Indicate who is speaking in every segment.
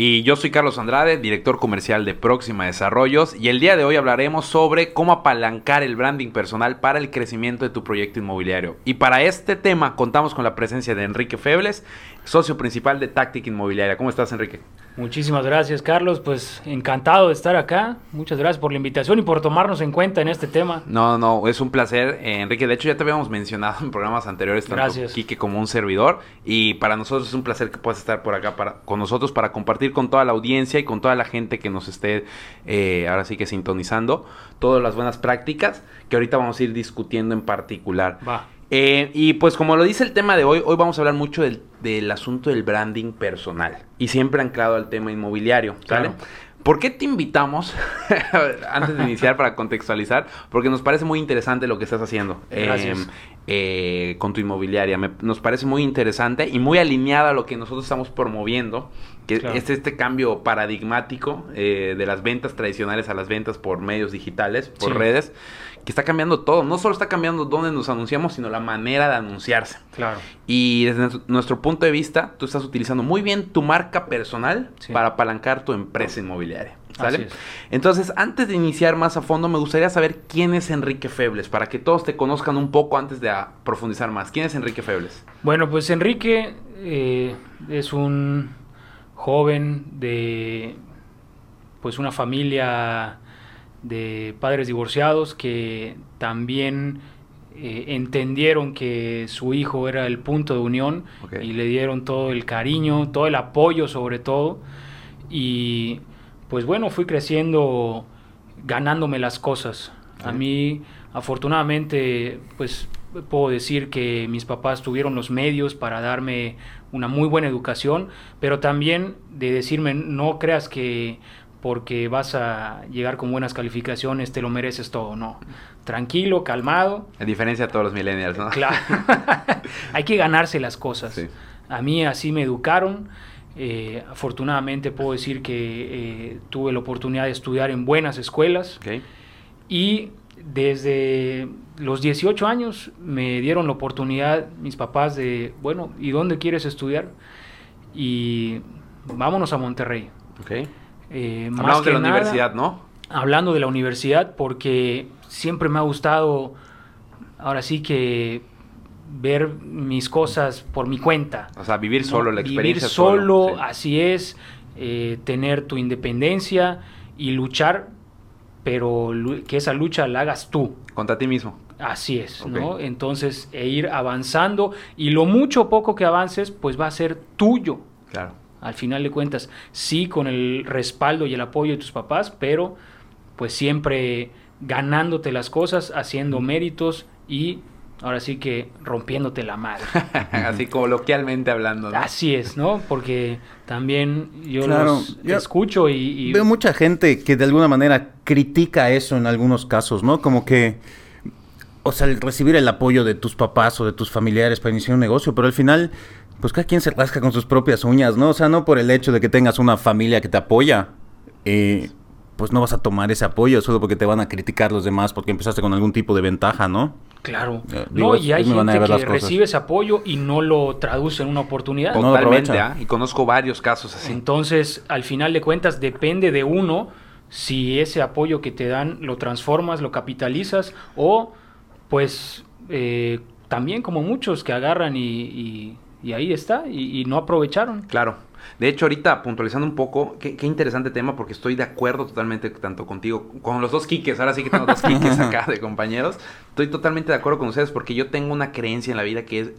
Speaker 1: Y yo soy Carlos Andrade, director comercial de Próxima Desarrollos, y el día de hoy hablaremos sobre cómo apalancar el branding personal para el crecimiento de tu proyecto inmobiliario. Y para este tema contamos con la presencia de Enrique Febles, socio principal de Tactic Inmobiliaria. ¿Cómo estás, Enrique?
Speaker 2: Muchísimas gracias, Carlos. Pues encantado de estar acá. Muchas gracias por la invitación y por tomarnos en cuenta en este tema.
Speaker 1: No, no, es un placer, eh, Enrique. De hecho, ya te habíamos mencionado en programas anteriores, tanto
Speaker 2: Gracias.
Speaker 1: Quique como un servidor. Y para nosotros es un placer que puedas estar por acá para, con nosotros para compartir con toda la audiencia y con toda la gente que nos esté eh, ahora sí que sintonizando todas las buenas prácticas que ahorita vamos a ir discutiendo en particular.
Speaker 2: Va.
Speaker 1: Eh, y pues como lo dice el tema de hoy, hoy vamos a hablar mucho del, del asunto del branding personal y siempre anclado al tema inmobiliario, ¿sale?
Speaker 2: Claro.
Speaker 1: ¿Por qué te invitamos, antes de iniciar para contextualizar? Porque nos parece muy interesante lo que estás haciendo eh, eh, con tu inmobiliaria. Me- nos parece muy interesante y muy alineada a lo que nosotros estamos promoviendo, que
Speaker 2: Claro.
Speaker 1: es este cambio paradigmático eh, de las ventas tradicionales a las ventas por medios digitales, por
Speaker 2: Sí.
Speaker 1: redes, que está cambiando todo. No solo está cambiando dónde nos anunciamos, sino la manera de anunciarse.
Speaker 2: Claro.
Speaker 1: Y desde nuestro- punto de vista, tú estás utilizando muy bien tu marca personal
Speaker 2: Sí.
Speaker 1: para apalancar tu empresa inmobiliaria. ¿Sale? Entonces, antes de iniciar más a fondo, me gustaría saber quién es Enrique Febles, para que todos te conozcan un poco antes de profundizar más. ¿Quién es Enrique Febles?
Speaker 2: Bueno, pues Enrique eh, es un joven de pues una familia de padres divorciados que también eh, entendieron que su hijo era el punto de unión y le dieron todo el cariño, todo el apoyo sobre todo. Y pues bueno, fui creciendo ganándome las cosas. A mí, afortunadamente, pues puedo decir que mis papás tuvieron los medios para darme una muy buena educación, pero también de decirme, no creas que porque vas a llegar con buenas calificaciones te lo mereces todo, no. Tranquilo, calmado,
Speaker 1: A diferencia de todos los millennials, ¿no?
Speaker 2: Claro. Hay que ganarse las cosas.
Speaker 1: Sí.
Speaker 2: A mí así me educaron. Eh, afortunadamente puedo decir que eh, tuve la oportunidad de estudiar en buenas escuelas
Speaker 1: Ok.
Speaker 2: y desde los 18 años me dieron la oportunidad mis papás de, bueno, ¿y dónde quieres estudiar? Y vámonos a Monterrey.
Speaker 1: Ok.
Speaker 2: Eh, más
Speaker 1: Hablamos de la
Speaker 2: nada-
Speaker 1: universidad, ¿no?
Speaker 2: hablando de la universidad porque siempre me ha gustado, ahora sí que ver mis cosas por mi cuenta.
Speaker 1: O sea, vivir
Speaker 2: ¿no?
Speaker 1: solo, la
Speaker 2: Vivir
Speaker 1: experiencia
Speaker 2: solo,
Speaker 1: sí.
Speaker 2: así es, eh, tener tu independencia y luchar, pero que esa lucha la hagas tú.
Speaker 1: Contra ti mismo.
Speaker 2: Así es. ¿no? Entonces, e ir avanzando y lo mucho o poco que avances, pues va a ser tuyo.
Speaker 1: Claro.
Speaker 2: Al final de cuentas, sí con el respaldo y el apoyo de tus papás, pero pues siempre ganándote las cosas, haciendo méritos y ahora sí que rompiéndote la madre.
Speaker 1: Así coloquialmente hablando, ¿no?
Speaker 2: Así es, ¿no? Porque también yo
Speaker 3: Claro,
Speaker 2: los
Speaker 3: yo
Speaker 2: escucho y, y-
Speaker 3: Veo mucha gente que de alguna manera critica eso en algunos casos, ¿no? Como que, o sea, el recibir el apoyo de tus papás o de tus familiares para iniciar un negocio, pero al final, pues cada quien se rasca con sus propias uñas, ¿no? O sea, no por el hecho de que tengas una familia que te apoya, eh, pues no vas a tomar ese apoyo solo porque te van a criticar los demás porque empezaste con algún tipo de ventaja, ¿no?
Speaker 2: Claro.
Speaker 3: Eh, digo,
Speaker 2: no, y hay gente que recibe ese apoyo y no lo traduce en una oportunidad.
Speaker 3: No lo
Speaker 1: Totalmente. ¿ah? Y conozco varios casos así.
Speaker 2: Entonces, al final de cuentas, depende de uno si ese apoyo que te dan lo transformas, lo capitalizas o, pues, eh, también como muchos que agarran y, y- y ahí está y, y no aprovecharon.
Speaker 1: Claro. De hecho, ahorita puntualizando un poco, qué, qué interesante tema, porque estoy de acuerdo totalmente tanto contigo, con los dos quiques, ahora sí que tengo dos quiques acá de compañeros. Estoy totalmente de acuerdo con ustedes porque yo tengo una creencia en la vida que es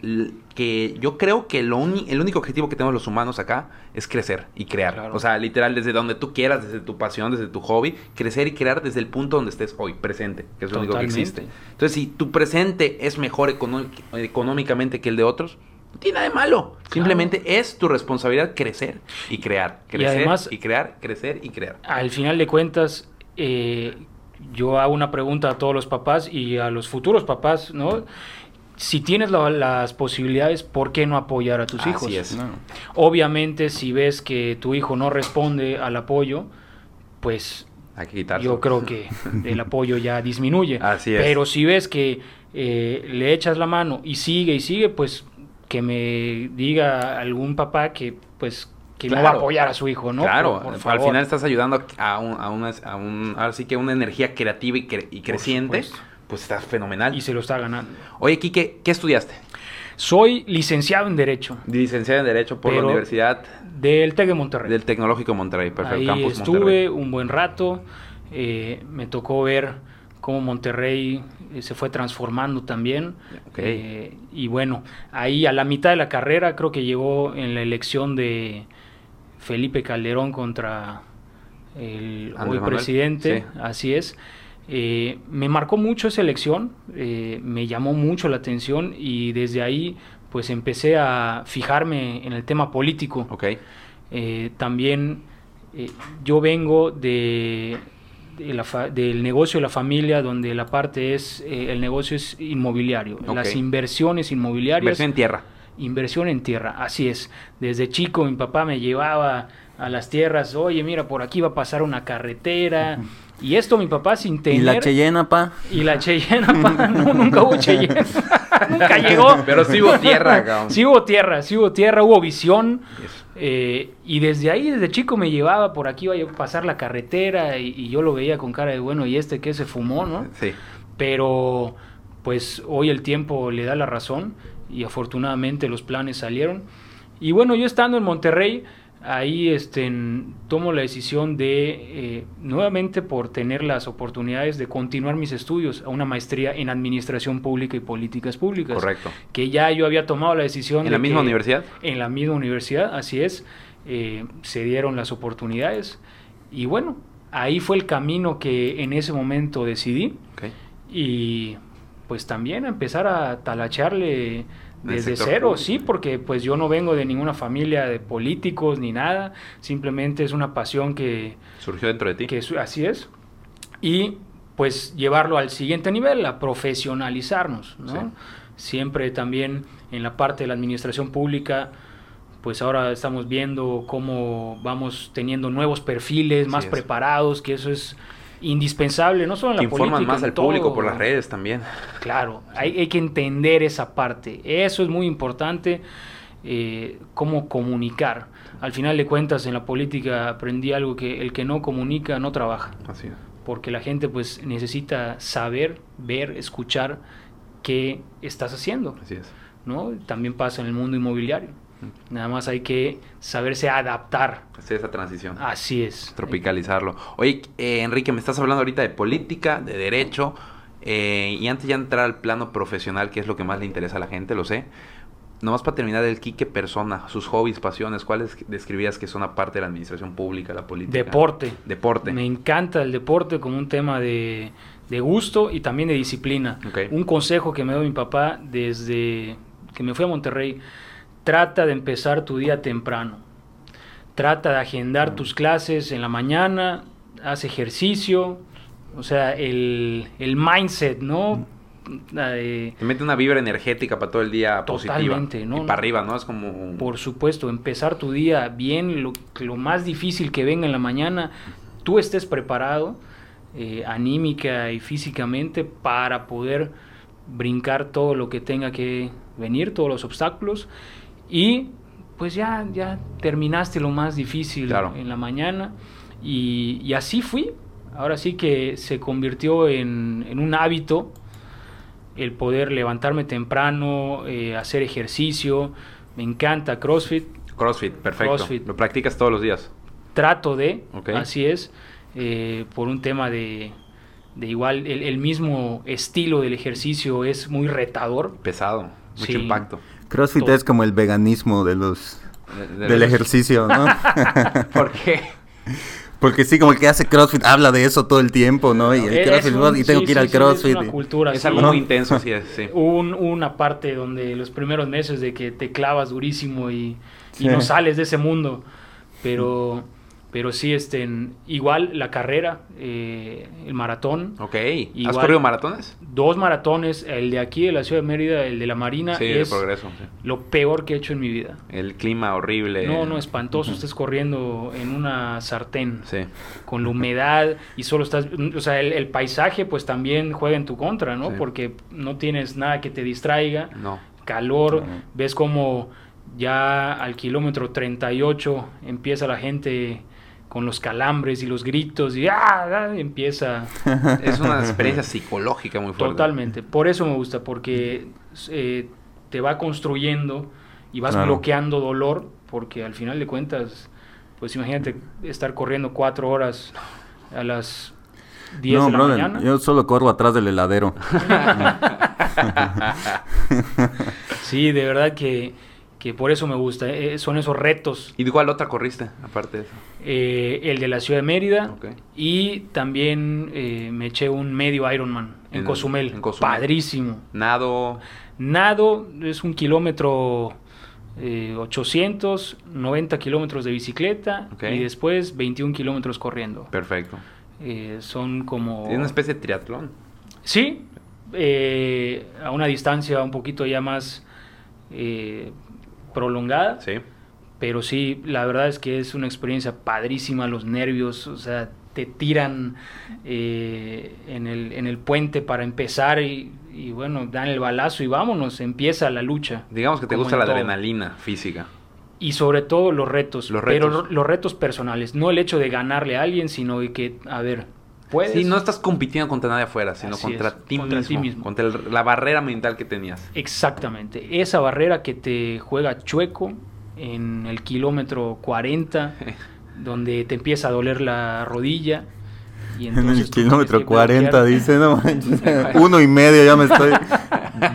Speaker 1: que yo creo que lo el único objetivo que tenemos los humanos acá es crecer y crear.
Speaker 2: Claro.
Speaker 1: O sea, literal, desde donde tú quieras, desde tu pasión, desde tu hobby, crecer y crear desde el punto donde estés hoy, presente, que es lo único que existe. Entonces, si tu presente es mejor económicamente que el de otros, no tiene nada de malo. Simplemente es tu responsabilidad crecer y crear.
Speaker 2: Y
Speaker 1: Crecer y,
Speaker 2: además-
Speaker 1: crear, crecer y crear.
Speaker 2: Al final de cuentas, eh, yo hago una pregunta a todos los papás y a los futuros papás, ¿no? Si tienes la- las posibilidades, ¿por qué no apoyar a tus hijos?
Speaker 1: Así es.
Speaker 3: No.
Speaker 2: Obviamente, si ves que tu hijo no responde al apoyo, pues
Speaker 1: Hay que quitarlo.
Speaker 2: yo creo que el apoyo ya disminuye.
Speaker 1: Así es.
Speaker 2: Pero si ves que eh, le echas la mano y sigue y sigue, pues que me diga algún papá que pues que no va a
Speaker 1: Claro.
Speaker 2: apoyar a su hijo, ¿no?
Speaker 1: Claro,
Speaker 2: Por- por
Speaker 1: al final estás ayudando a, un, a, una, a un- ahora sí que una energía creativa y, cre- y creciente, pues está fenomenal.
Speaker 2: Y se lo está ganando.
Speaker 1: Oye, Quique, ¿qué estudiaste?
Speaker 2: Soy licenciado en Derecho
Speaker 1: Licenciada en Derecho por la Universidad
Speaker 2: del TEC de Monterrey.
Speaker 1: del Tecnológico Monterrey, perfecto,
Speaker 2: Ahí
Speaker 1: Campus
Speaker 2: estuve
Speaker 1: Monterrey.
Speaker 2: un buen rato. eh, me tocó ver cómo Monterrey se fue transformando también. Eh, y bueno, ahí a la mitad de la carrera creo que llegó en la elección de Felipe Calderón contra el hoy
Speaker 1: Manuel,
Speaker 2: presidente.
Speaker 1: sí.
Speaker 2: Así es. Eh, me marcó mucho esa elección, eh, me llamó mucho la atención y desde ahí pues empecé a fijarme en el tema político. Eh, también eh, yo vengo de, de la fa- del negocio de la familia, donde la parte es, eh, el negocio es inmobiliario,
Speaker 1: Ok.
Speaker 2: las inversiones inmobiliarias.
Speaker 1: inversión en tierra.
Speaker 2: Inversión en tierra, así es. Desde chico mi papá me llevaba a las tierras, oye, mira, por aquí va a pasar una carretera. Y esto mi papá sin tener...
Speaker 3: ¿Y la Cheyenne, pa?
Speaker 2: Y la Cheyenne, pa, no, nunca hubo Cheyenne. nunca llegó.
Speaker 1: Pero sí hubo tierra, cabrón.
Speaker 2: Sí hubo tierra, sí hubo tierra, hubo visión.
Speaker 1: Eso.
Speaker 2: Eh, y desde ahí, desde chico me llevaba, por aquí iba a pasar la carretera y, y yo lo veía con cara de, bueno, ¿y este qué se fumó, no?
Speaker 1: Sí,
Speaker 2: Pero pues hoy el tiempo le da la razón y afortunadamente los planes salieron. Y bueno, yo estando en Monterrey, ahí este, tomo la decisión de, eh, nuevamente por tener las oportunidades de continuar mis estudios a una maestría en Administración Pública y Políticas Públicas.
Speaker 1: correcto.
Speaker 2: Que ya yo había tomado la decisión.
Speaker 1: ¿En
Speaker 2: de
Speaker 1: la misma
Speaker 2: que-
Speaker 1: universidad?
Speaker 2: En la misma universidad, así es. eh, se dieron las oportunidades. Y bueno, ahí fue el camino que en ese momento decidí y pues también empezar a talacharle desde cero,
Speaker 1: público.
Speaker 2: sí, porque pues yo no vengo de ninguna familia de políticos ni nada, simplemente es una pasión que,
Speaker 1: Surgió dentro de ti.
Speaker 2: que así es, y pues llevarlo al siguiente nivel, a profesionalizarnos, ¿no?
Speaker 1: Sí.
Speaker 2: Siempre también en la parte de la administración pública, pues ahora estamos viendo cómo vamos teniendo nuevos perfiles más
Speaker 1: es.
Speaker 2: preparados, que eso es indispensable, no solo en la
Speaker 1: informan
Speaker 2: política,
Speaker 1: más al público por las redes también.
Speaker 2: Claro, hay, hay que entender esa parte. Eso es muy importante, eh, cómo comunicar. Al final de cuentas, en la política aprendí algo que el que no comunica no trabaja,
Speaker 1: Así es.
Speaker 2: porque la gente pues necesita saber, ver, escuchar qué estás haciendo,
Speaker 1: Así es.
Speaker 2: ¿no? También pasa en el mundo inmobiliario. Nada más hay que saberse adaptar.
Speaker 1: Hacer esa transición.
Speaker 2: Así es.
Speaker 1: Tropicalizarlo. Oye, eh, Enrique, me estás hablando ahorita de política, de derecho, eh, y antes ya entrar al plano profesional, que es lo que más le interesa a la gente, lo sé. Nomás para terminar, el Quique persona, sus hobbies, pasiones, ¿cuáles describías que son aparte de la administración pública, la política?
Speaker 2: Deporte.
Speaker 1: Deporte.
Speaker 2: Me encanta el deporte como un tema de, de gusto y también de disciplina. Un consejo que me dio mi papá desde que me fui a Monterrey, trata de empezar tu día temprano. Trata de agendar tus clases en la mañana, haz ejercicio, o sea, el, el mindset, ¿no? La de-
Speaker 1: Te mete una vibra energética para todo el día
Speaker 2: Totalmente,
Speaker 1: positiva.
Speaker 2: ¿no?
Speaker 1: Y para arriba, ¿no? Es como...
Speaker 2: Por supuesto, empezar tu día bien, lo, lo más difícil que venga en la mañana, tú estés preparado eh, anímica y físicamente para poder brincar todo lo que tenga que venir, todos los obstáculos y pues ya, ya terminaste lo más difícil
Speaker 1: Claro.
Speaker 2: en la mañana y, y así fui. Ahora sí que se convirtió en, en un hábito el poder levantarme temprano, eh, hacer ejercicio. Me encanta CrossFit.
Speaker 1: CrossFit, perfecto.
Speaker 2: CrossFit.
Speaker 1: Lo practicas todos los días.
Speaker 2: Trato de, así es, eh, por un tema de, de igual, el, el mismo estilo del ejercicio es muy retador.
Speaker 1: Pesado. Mucho
Speaker 2: Sí.
Speaker 1: impacto.
Speaker 3: CrossFit
Speaker 2: Todo.
Speaker 3: es como el veganismo de los
Speaker 1: De- de
Speaker 3: del
Speaker 1: los-
Speaker 3: ejercicio, ¿no?
Speaker 1: ¿Por qué?
Speaker 3: Porque sí, como el que hace CrossFit habla de eso todo el tiempo, ¿no? Y el
Speaker 2: Es
Speaker 3: CrossFit,
Speaker 2: un-
Speaker 3: y tengo
Speaker 2: sí,
Speaker 3: que ir
Speaker 2: sí,
Speaker 3: al
Speaker 2: sí,
Speaker 3: CrossFit.
Speaker 2: Es una
Speaker 3: y-
Speaker 2: cultura
Speaker 1: Es
Speaker 2: así.
Speaker 1: algo
Speaker 3: ¿no?
Speaker 1: muy intenso, sí, es, sí.
Speaker 2: Un- una parte donde los primeros meses de que te clavas durísimo y, y
Speaker 3: Sí.
Speaker 2: no sales de ese mundo. Pero Pero sí, este, en- igual la carrera, eh, el maratón.
Speaker 1: Ok. ¿Has corrido maratones?
Speaker 2: Dos maratones, el de aquí de la ciudad de Mérida, el de la Marina,
Speaker 1: Sí,
Speaker 2: es
Speaker 1: progreso. sí.
Speaker 2: lo peor que he hecho en mi vida.
Speaker 1: El clima horrible.
Speaker 2: No, no, espantoso. Estés corriendo en una sartén
Speaker 1: Sí.
Speaker 2: con la humedad y solo estás, o sea, el, el paisaje pues también juega en tu contra, ¿no?
Speaker 1: Sí.
Speaker 2: Porque no tienes nada que te distraiga,
Speaker 1: No.
Speaker 2: calor, ves como ya al kilómetro 38 empieza la gente con los calambres y los gritos y ¡ah! ah, empieza
Speaker 1: Es una experiencia psicológica muy fuerte.
Speaker 2: totalmente. Por eso me gusta, porque eh, te va construyendo y vas
Speaker 3: Claro.
Speaker 2: bloqueando dolor, porque al final de cuentas, pues imagínate estar corriendo cuatro horas a las 10
Speaker 3: No,
Speaker 2: de la
Speaker 3: brother,
Speaker 2: mañana.
Speaker 3: yo solo corro atrás del heladero.
Speaker 2: Sí, de verdad que, que por eso me gusta. eh, son esos retos.
Speaker 1: ¿Y de cuál otra corriste, aparte de eso?
Speaker 2: Eh, el de la ciudad de Mérida
Speaker 1: Ok.
Speaker 2: y también eh, me eché un medio Ironman en,
Speaker 1: En-
Speaker 2: Cozumel.
Speaker 1: en Cozumel.
Speaker 2: Padrísimo.
Speaker 1: Nado.
Speaker 2: Nado es un kilómetro eh, 800, 90 kilómetros de bicicleta y después 21 kilómetros corriendo.
Speaker 1: Perfecto.
Speaker 2: Eh, son como...
Speaker 1: Es una especie de triatlón.
Speaker 2: Sí, eh, a una distancia un poquito ya más eh, prolongada,
Speaker 1: Sí.
Speaker 2: pero sí, la verdad es que es una experiencia padrísima, los nervios, o sea, te tiran eh, en, el, en el puente para empezar y, y bueno, dan el balazo y vámonos, empieza la lucha.
Speaker 1: Digamos que te gusta la
Speaker 2: todo.
Speaker 1: adrenalina física.
Speaker 2: Y sobre todo los retos,
Speaker 1: Los
Speaker 2: pero
Speaker 1: retos.
Speaker 2: ro- los retos personales, no el hecho de ganarle a alguien, sino de que, a ver, puedes.
Speaker 1: Sí, no estás compitiendo contra nadie afuera, sino
Speaker 2: Así
Speaker 1: contra,
Speaker 2: es,
Speaker 1: ti,
Speaker 2: contra ti
Speaker 1: mismo. Contra el- la barrera mental que tenías.
Speaker 2: Exactamente, esa barrera que te juega chueco en el kilómetro 40, donde te empieza a doler la rodilla. Y
Speaker 3: En el kilómetro
Speaker 2: tienes que
Speaker 3: 40
Speaker 2: bloquear.
Speaker 3: dice, no manches, uno y medio ya me estoy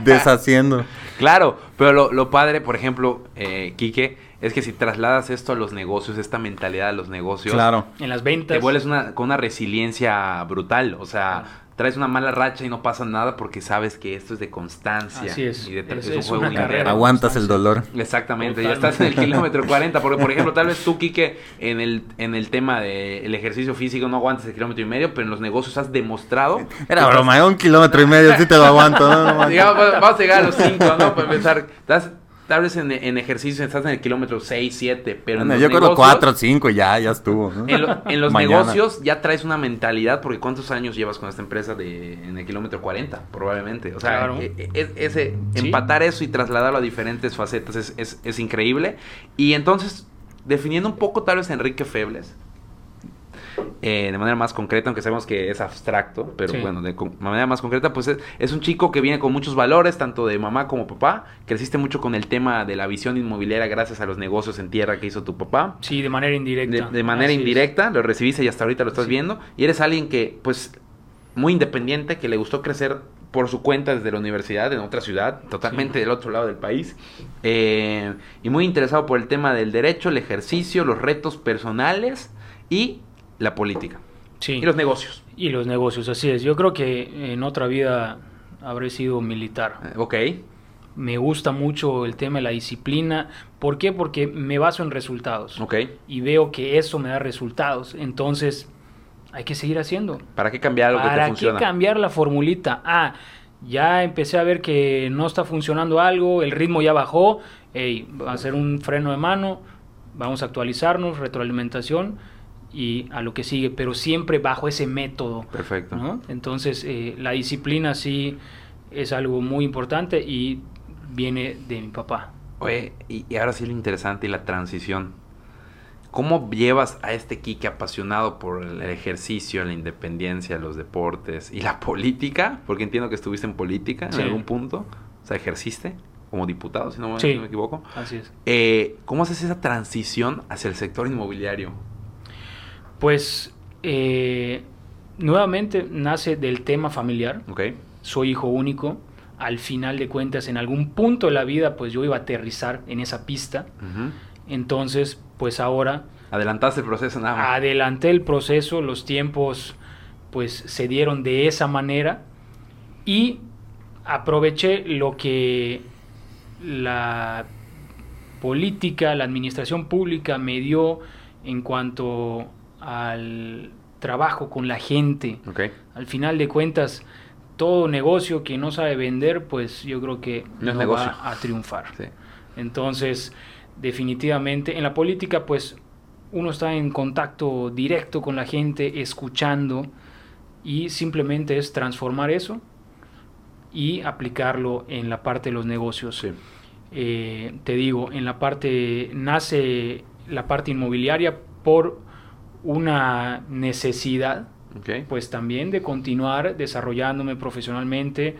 Speaker 3: deshaciendo.
Speaker 1: Claro, pero lo, lo padre, por ejemplo, eh, Quique, es que si trasladas esto a los negocios, esta mentalidad a los negocios,
Speaker 3: Claro.
Speaker 2: En las ventas.
Speaker 1: te vuelves una, con una resiliencia brutal. O sea, traes una mala racha y no pasa nada porque sabes que esto es de constancia.
Speaker 2: Así es.
Speaker 1: Y de,
Speaker 2: Es-
Speaker 1: un
Speaker 2: es
Speaker 1: juego
Speaker 2: una carrera.
Speaker 3: Aguantas el dolor.
Speaker 1: Exactamente, ya estás en el kilómetro 40, porque por ejemplo, tal vez tú, Quique, en el, en el tema del ejercicio físico no aguantas el kilómetro y medio, pero en los negocios has demostrado...
Speaker 3: Era broma, era un kilómetro y medio, sí te lo aguanto. ¿no?
Speaker 1: Digamos, vamos a llegar a los 5, ¿no? Para empezar, estás, tal vez en, en ejercicio estás en el kilómetro 6, 7, pero en
Speaker 3: Bueno,
Speaker 1: los
Speaker 3: yo creo
Speaker 1: negocios-
Speaker 3: 4 o 5 y ya, ya estuvo. ¿no?
Speaker 1: En, lo- en los
Speaker 3: Mañana.
Speaker 1: negocios ya traes una mentalidad, porque ¿cuántos años llevas con esta empresa de, en el kilómetro 40? Probablemente. O sea,
Speaker 2: Claro.
Speaker 1: e- e- es- ese,
Speaker 2: Sí.
Speaker 1: empatar eso y trasladarlo a diferentes facetas es, es- es increíble. Y entonces, definiendo un poco tal vez a Enrique Febles, eh, de manera más concreta, aunque sabemos que es abstracto, pero
Speaker 2: Sí.
Speaker 1: bueno, de manera más concreta, pues es, es un chico que viene con muchos valores, tanto de mamá como papá. Creciste mucho con el tema de la visión inmobiliaria gracias a los negocios en tierra que hizo tu papá.
Speaker 2: Sí, de manera indirecta.
Speaker 1: de manera
Speaker 2: Así es.
Speaker 1: indirecta, lo recibiste y hasta ahorita lo estás
Speaker 2: Sí.
Speaker 1: viendo. Y eres alguien que, pues, muy independiente, que le gustó crecer por su cuenta desde la universidad, en otra ciudad, totalmente
Speaker 2: Sí.
Speaker 1: del otro lado del país. Eh, y muy interesado por el tema del derecho, el ejercicio, los retos personales y la política.
Speaker 2: Sí.
Speaker 1: Y los negocios.
Speaker 2: Y los negocios, así es. Yo creo que en otra vida habré sido militar.
Speaker 1: Eh, ok.
Speaker 2: Me gusta mucho el tema de la disciplina. ¿Por qué? Porque me baso en resultados.
Speaker 1: Ok.
Speaker 2: Y veo que eso me da resultados. Entonces, hay que seguir haciendo.
Speaker 1: ¿Para qué cambiar algo que te
Speaker 2: ¿Para qué
Speaker 1: funciona?
Speaker 2: cambiar la formulita? Ah, ya empecé a ver que no está funcionando algo, el ritmo ya bajó. Ey, va a ser un freno de mano, vamos a actualizarnos, retroalimentación y a lo que sigue, pero siempre bajo ese método.
Speaker 1: Perfecto.
Speaker 2: ¿no? Entonces, eh, la disciplina sí es algo muy importante y viene de mi papá.
Speaker 1: Oye, y, y ahora sí lo interesante y la transición. ¿Cómo llevas a este Kike apasionado por el ejercicio, la independencia, los deportes y la política? Porque entiendo que estuviste en política en
Speaker 2: Sí.
Speaker 1: algún punto. O sea, ejerciste como diputado, si no me,
Speaker 2: Sí.
Speaker 1: si no me equivoco.
Speaker 2: Así es.
Speaker 1: Eh, ¿Cómo haces esa transición hacia el sector inmobiliario?
Speaker 2: Pues, eh, nuevamente nace del tema familiar. Soy hijo único. Al final de cuentas, en algún punto de la vida, pues yo iba a aterrizar en esa pista. Entonces, pues ahora
Speaker 1: Adelantaste el proceso nada más.
Speaker 2: adelanté el proceso, los tiempos pues se dieron de esa manera y aproveché lo que la política, la administración pública me dio en cuanto al trabajo con la gente. Al final de cuentas, todo negocio que no sabe vender, pues yo creo que
Speaker 1: No es
Speaker 2: no,
Speaker 1: negocio.
Speaker 2: va a triunfar.
Speaker 1: Sí.
Speaker 2: Entonces, definitivamente, en la política, pues uno está en contacto directo con la gente, escuchando, y simplemente es transformar eso y aplicarlo en la parte de los negocios.
Speaker 1: Sí.
Speaker 2: Eh, te digo, en la parte, nace la parte inmobiliaria por una necesidad, pues también de continuar desarrollándome profesionalmente,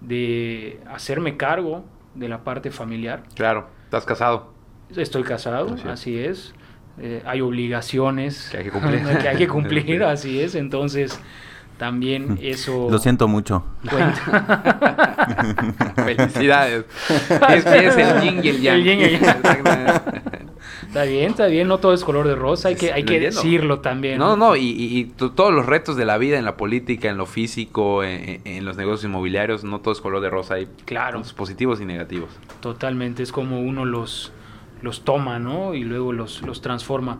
Speaker 2: de hacerme cargo de la parte familiar.
Speaker 1: Claro. ¿Estás casado?
Speaker 2: Estoy casado,
Speaker 1: Así es.
Speaker 2: así es. Eh, hay obligaciones
Speaker 1: Que hay que cumplir.
Speaker 2: que hay que cumplir, así es. Entonces, también eso
Speaker 3: Lo siento mucho.
Speaker 2: cuenta.
Speaker 1: Felicidades. es que es el yin y el yang.
Speaker 2: El yin y el yang.
Speaker 1: Exactamente.
Speaker 2: Está bien, está bien, no todo es color de rosa, hay que, hay que decirlo también.
Speaker 1: No, no, y, y- y to- todos los retos de la vida, en la política, en lo físico, en, en los negocios inmobiliarios, no todo es color de rosa, hay
Speaker 2: Claro.
Speaker 1: positivos y negativos.
Speaker 2: Totalmente, es como uno los, los toma, ¿no? Y luego los, los transforma.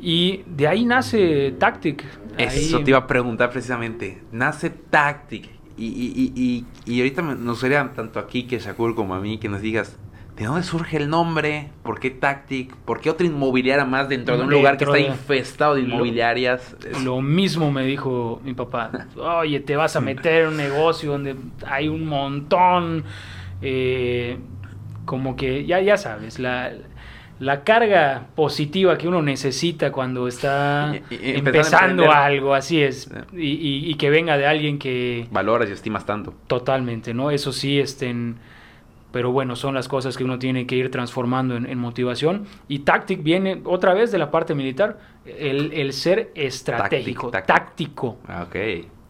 Speaker 2: Y de ahí nace Tactic.
Speaker 1: Eso
Speaker 2: Ahí-
Speaker 1: te iba a preguntar precisamente. Nace Tactic. Y, y, y, y, y ahorita nos gustaría tanto aquí que Shakur como a mí que nos digas, ¿de dónde surge el nombre? ¿Por qué Tactic? ¿Por qué otra inmobiliaria más dentro de un lugar que está infestado de inmobiliarias?
Speaker 2: Lo mismo me dijo mi papá. Oye, te vas a meter en un negocio donde hay un montón. eh, como que, ya, ya sabes, la, la carga positiva que uno necesita cuando está
Speaker 1: Y- y- y empezando
Speaker 2: algo, así es. Y, y- y que venga de alguien que
Speaker 1: Valoras y estimas tanto.
Speaker 2: totalmente, ¿no? Eso sí, estén. Pero bueno, son las cosas que uno tiene que ir transformando en, en motivación. Y Tactic viene otra vez de la parte militar, el, el ser estratégico,
Speaker 1: Táctico. Ah, Ok.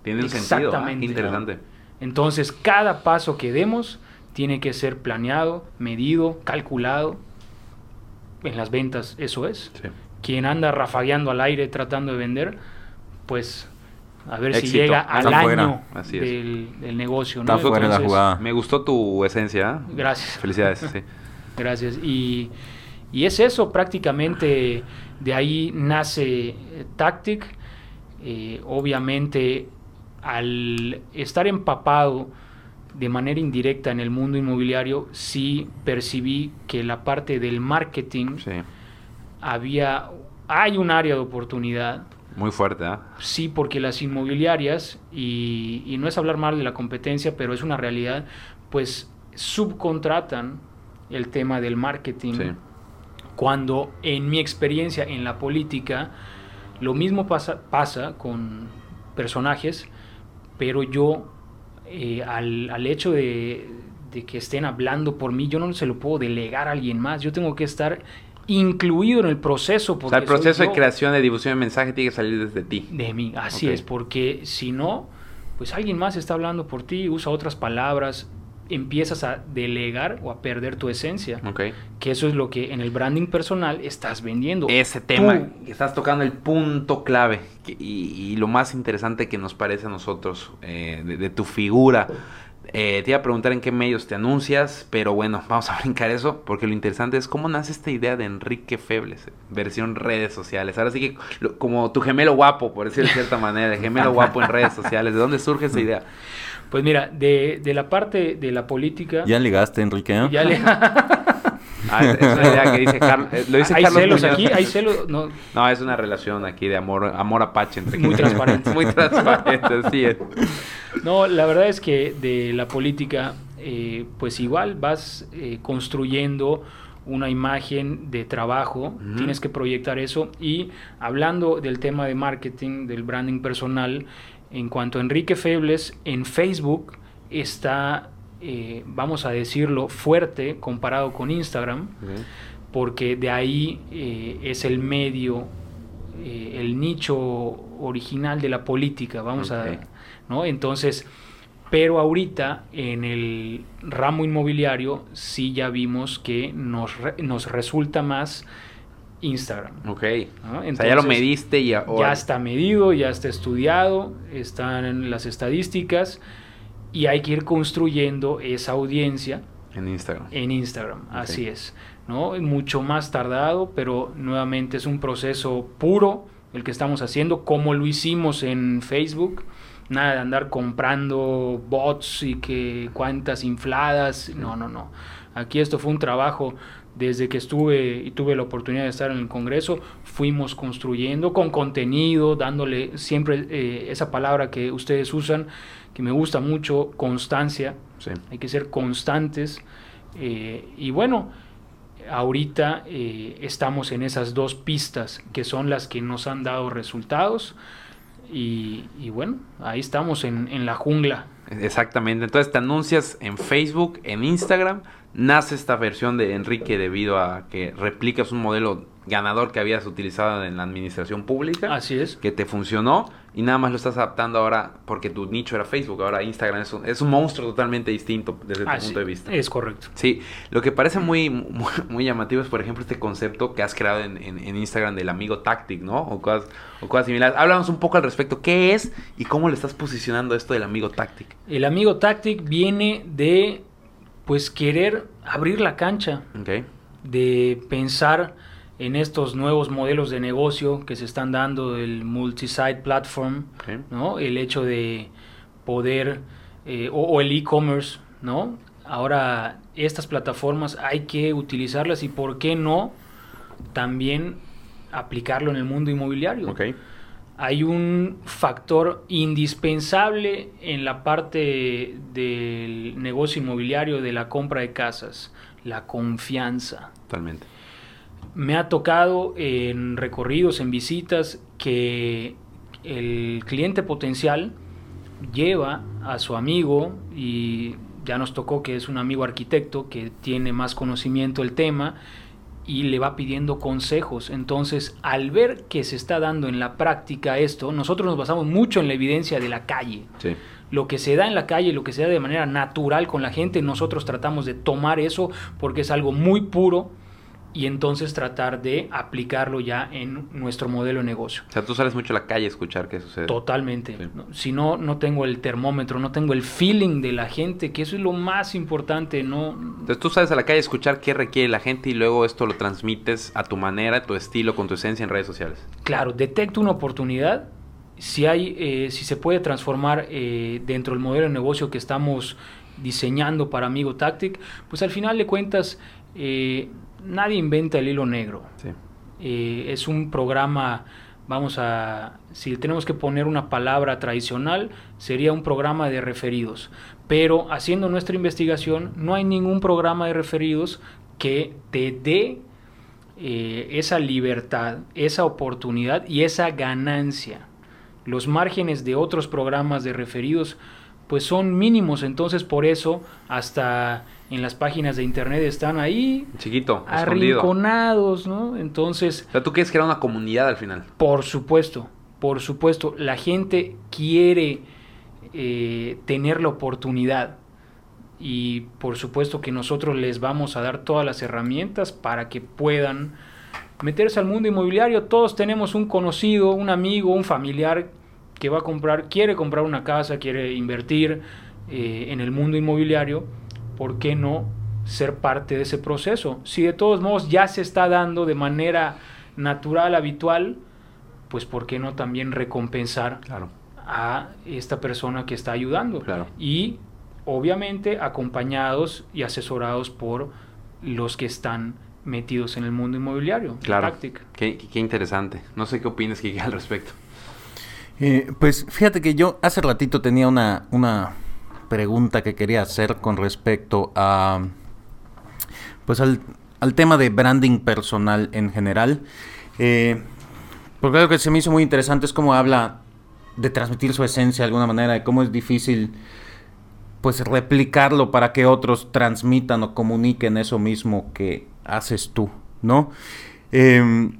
Speaker 1: Tiene un sentido. ¿ah? Interesante.
Speaker 2: Entonces, cada paso que demos tiene que ser planeado, medido, calculado. En las ventas, eso es.
Speaker 1: Sí.
Speaker 2: Quien anda rafagueando al aire tratando de vender, pues a ver si llega al
Speaker 3: fuera.
Speaker 2: año
Speaker 1: Así es.
Speaker 2: del, del negocio. ¿no?
Speaker 3: Fuera la jugada.
Speaker 1: Me gustó tu esencia. ¿ah?
Speaker 2: Gracias.
Speaker 1: Felicidades. sí.
Speaker 2: Gracias. Y, y es eso, prácticamente de ahí nace eh, Tactic. Eh, obviamente, al estar empapado de manera indirecta en el mundo inmobiliario, sí percibí que la parte del marketing
Speaker 1: Sí.
Speaker 2: había, hay un área de oportunidad.
Speaker 1: Muy fuerte, ¿ah?
Speaker 2: Sí, porque las inmobiliarias, y, y no es hablar mal de la competencia, pero es una realidad, pues subcontratan el tema del marketing.
Speaker 1: Sí.
Speaker 2: Cuando en mi experiencia en la política, lo mismo pasa, pasa con personajes, pero yo, eh, al, al hecho de, de que estén hablando por mí, yo no se lo puedo delegar a alguien más, yo tengo que estar incluido en el proceso.
Speaker 1: O sea, el proceso de creación de difusión de mensaje tiene que salir desde ti.
Speaker 2: de mí, así es, porque si no, pues alguien más está hablando por ti, usa otras palabras, empiezas a delegar o a perder tu esencia,
Speaker 1: Ok.
Speaker 2: que eso es lo que en el branding personal estás vendiendo.
Speaker 1: Ese tema,
Speaker 2: Tú.
Speaker 1: que estás tocando el punto clave que- y, y lo más interesante que nos parece a nosotros eh, de, de tu figura. Eh, te iba a preguntar en qué medios te anuncias, pero bueno, vamos a brincar eso, porque lo interesante es cómo nace esta idea de Enrique Febles, eh, versión redes sociales. Ahora sí que, lo- como tu gemelo guapo, por decirlo de cierta manera, el gemelo guapo en redes sociales, ¿de dónde surge esa idea?
Speaker 2: Pues mira, de, de la parte de la política,
Speaker 3: ¿Ya ligaste, Enrique? eh?
Speaker 2: ya le-
Speaker 1: Ah, es, es una idea que dice Carlos. eh, lo dice
Speaker 2: hay
Speaker 1: Carlos
Speaker 2: celos
Speaker 1: Muñoz.
Speaker 2: aquí, hay celos, no,
Speaker 1: No, es una relación aquí de amor, amor apache entre
Speaker 2: Muy transparente.
Speaker 1: Muy transparente, sí. es.
Speaker 2: No, la verdad es que de la política, eh, pues igual vas eh, construyendo una imagen de trabajo, tienes que proyectar eso y hablando del tema de marketing, del branding personal, en cuanto a Enrique Febles, en Facebook está, eh, vamos a decirlo, fuerte comparado con Instagram, porque de ahí eh, es el medio, eh, el nicho original de la política, vamos a, ¿no? Entonces, pero ahorita en el ramo inmobiliario sí ya vimos que nos, re- nos resulta más Instagram.
Speaker 1: Ok.
Speaker 2: ¿no?
Speaker 1: o sea, ya lo
Speaker 2: Entonces,
Speaker 1: mediste y
Speaker 2: Ya está medido, ya está estudiado, están las estadísticas y hay que ir construyendo esa audiencia
Speaker 1: En Instagram.
Speaker 2: En Instagram, así es. ¿no? Mucho más tardado, pero nuevamente es un proceso puro el que estamos haciendo, como lo hicimos en Facebook. Nada de andar comprando bots y que cuantas infladas. No, no, no. Aquí esto fue un trabajo desde que estuve y tuve la oportunidad de estar en el Congreso, fuimos construyendo con contenido, dándole siempre eh, esa palabra que ustedes usan, que me gusta mucho, constancia. Hay que ser constantes. Eh, y bueno, ahorita eh, estamos en esas dos pistas que son las que nos han dado resultados. Y, bueno, ahí estamos en, en la jungla.
Speaker 1: Exactamente. Entonces te anuncias en Facebook, en Instagram nace esta versión de Enrique debido a que replicas un modelo ganador que habías utilizado en la administración pública.
Speaker 2: Así es.
Speaker 1: Que te funcionó y nada más lo estás adaptando ahora porque tu nicho era Facebook, ahora Instagram es un, es un monstruo totalmente distinto desde tu punto de vista.
Speaker 2: Es correcto.
Speaker 1: Sí, lo que parece muy, muy, llamativo es, por ejemplo, este concepto que has creado en, en, Instagram del amigo Tactic, ¿no? O cosas, o cosas similares. Háblanos un poco al respecto. ¿Qué es y cómo le estás posicionando esto del amigo Tactic?
Speaker 2: El amigo Tactic viene de pues querer abrir la cancha. De pensar en estos nuevos modelos de negocio que se están dando, el multi-site platform, ¿no? el hecho de poder, eh, o, el e-commerce, ¿no? Ahora, estas plataformas hay que utilizarlas y por qué no también aplicarlo en el mundo inmobiliario hay un factor indispensable en la parte del negocio inmobiliario de la compra de casas, la confianza.
Speaker 1: Totalmente.
Speaker 2: Me ha tocado en recorridos, en visitas, que el cliente potencial lleva a su amigo y ya nos tocó que es un amigo arquitecto que tiene más conocimiento del tema y le va pidiendo consejos. Entonces, al ver que se está dando en la práctica esto, nosotros nos basamos mucho en la evidencia de la calle. Lo que se da en la calle, lo que se da de manera natural con la gente, nosotros tratamos de tomar eso porque es algo muy puro y entonces tratar de aplicarlo ya en nuestro modelo de negocio.
Speaker 1: O sea, tú sales mucho a la calle a escuchar qué sucede.
Speaker 2: Totalmente. Si no, no tengo el termómetro, no tengo el feeling de la gente, que eso es lo más importante, ¿no?
Speaker 1: Entonces tú sales a la calle a escuchar qué requiere la gente y luego esto lo transmites a tu manera, a tu estilo, con tu esencia en redes sociales.
Speaker 2: Claro, detecto una oportunidad, si hay, eh, si se puede transformar eh, dentro del modelo de negocio que estamos diseñando para Amigo Tactic, pues al final de cuentas eh, nadie inventa el hilo negro. Eh, es un programa, vamos a, si tenemos que poner una palabra tradicional, sería un programa de referidos. Pero haciendo nuestra investigación, no hay ningún programa de referidos que te dé eh, esa libertad, esa oportunidad y esa ganancia. Los márgenes de otros programas de referidos pues son mínimos, entonces por eso hasta en las páginas de internet están ahí.
Speaker 1: Chiquito,
Speaker 2: arrinconados, ¿no? Entonces...
Speaker 1: O sea, tú quieres crear una comunidad al final.
Speaker 2: Por supuesto, por supuesto. La gente quiere eh, tener la oportunidad. Y por supuesto que nosotros les vamos a dar todas las herramientas para que puedan meterse al mundo inmobiliario. Todos tenemos un conocido, un amigo, un familiar que va a comprar, quiere comprar una casa, quiere invertir eh, en el mundo inmobiliario ¿por qué no ser parte de ese proceso? Si de todos modos ya se está dando de manera natural, habitual, pues ¿por qué no también recompensar a esta persona que está ayudando? Y obviamente acompañados y asesorados por los que están metidos en el mundo inmobiliario.
Speaker 1: Claro. Qué, qué, interesante. No sé qué opinas, Kike, al respecto.
Speaker 3: Eh, pues fíjate que yo hace ratito tenía una, una pregunta que quería hacer con respecto a pues al, tema de branding personal en general. Eh, porque algo que se me hizo muy interesante es cómo habla de transmitir su esencia de alguna manera, de cómo es difícil pues replicarlo para que otros transmitan o comuniquen eso mismo que haces tú, ¿no? Em,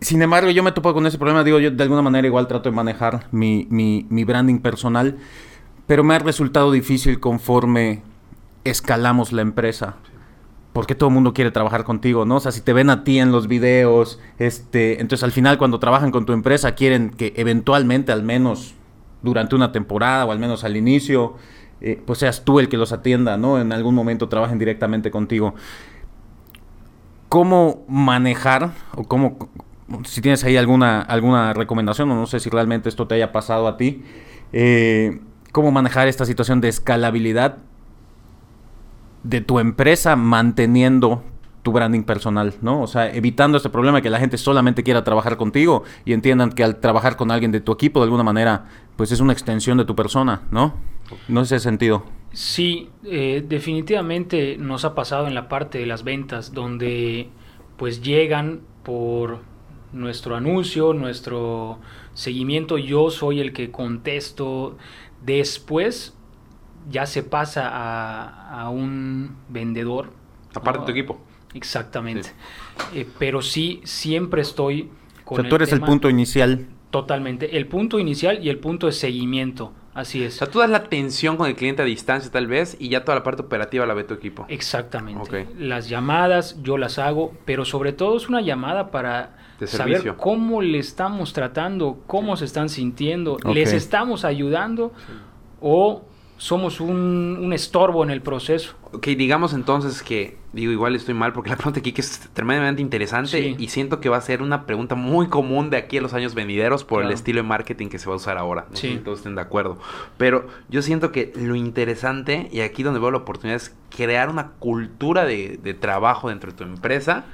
Speaker 3: sin embargo, yo me topo con ese problema, digo, yo de alguna manera igual trato de manejar mi, mi, mi branding personal pero me ha resultado difícil conforme escalamos la empresa. Porque todo el mundo quiere trabajar contigo, ¿no? O sea, si te ven a ti en los videos, este, entonces al final cuando trabajan con tu empresa quieren que eventualmente, al menos durante una temporada o al menos al inicio, eh, pues seas tú el que los atienda, ¿no? En algún momento trabajen directamente contigo. ¿Cómo manejar o cómo, si tienes ahí alguna, alguna recomendación o no sé si realmente esto te haya pasado a ti, eh, cómo manejar esta situación de escalabilidad de tu empresa manteniendo tu branding personal, ¿no? O sea, evitando este problema de que la gente solamente quiera trabajar contigo y entiendan que al trabajar con alguien de tu equipo, de alguna manera, pues es una extensión de tu persona, ¿no? No ese sentido.
Speaker 2: Sí, eh, definitivamente nos ha pasado en la parte de las ventas, donde pues llegan por nuestro anuncio, nuestro seguimiento, yo soy el que contesto. Después ya se pasa a, un vendedor.
Speaker 1: Aparte de tu equipo.
Speaker 2: Exactamente. Eh, pero sí, siempre estoy
Speaker 3: con... O sea, tú eres el punto inicial.
Speaker 2: Totalmente. El punto inicial y el punto de seguimiento. Así es.
Speaker 1: O sea, tú das la atención con el cliente a distancia tal vez y ya toda la parte operativa la ve tu equipo.
Speaker 2: Exactamente. Las llamadas yo las hago, pero sobre todo es una llamada para saber cómo le estamos tratando, cómo se están sintiendo, les estamos ayudando o somos un, estorbo en el proceso.
Speaker 1: Ok, digamos entonces que, digo, igual estoy mal porque la pregunta aquí que es tremendamente interesante y siento que va a ser una pregunta muy común de aquí a los años venideros por el estilo de marketing que se va a usar ahora. No sí. sé si todos estén de acuerdo. Pero yo siento que lo interesante y aquí donde veo la oportunidad es crear una cultura de, trabajo dentro de tu empresa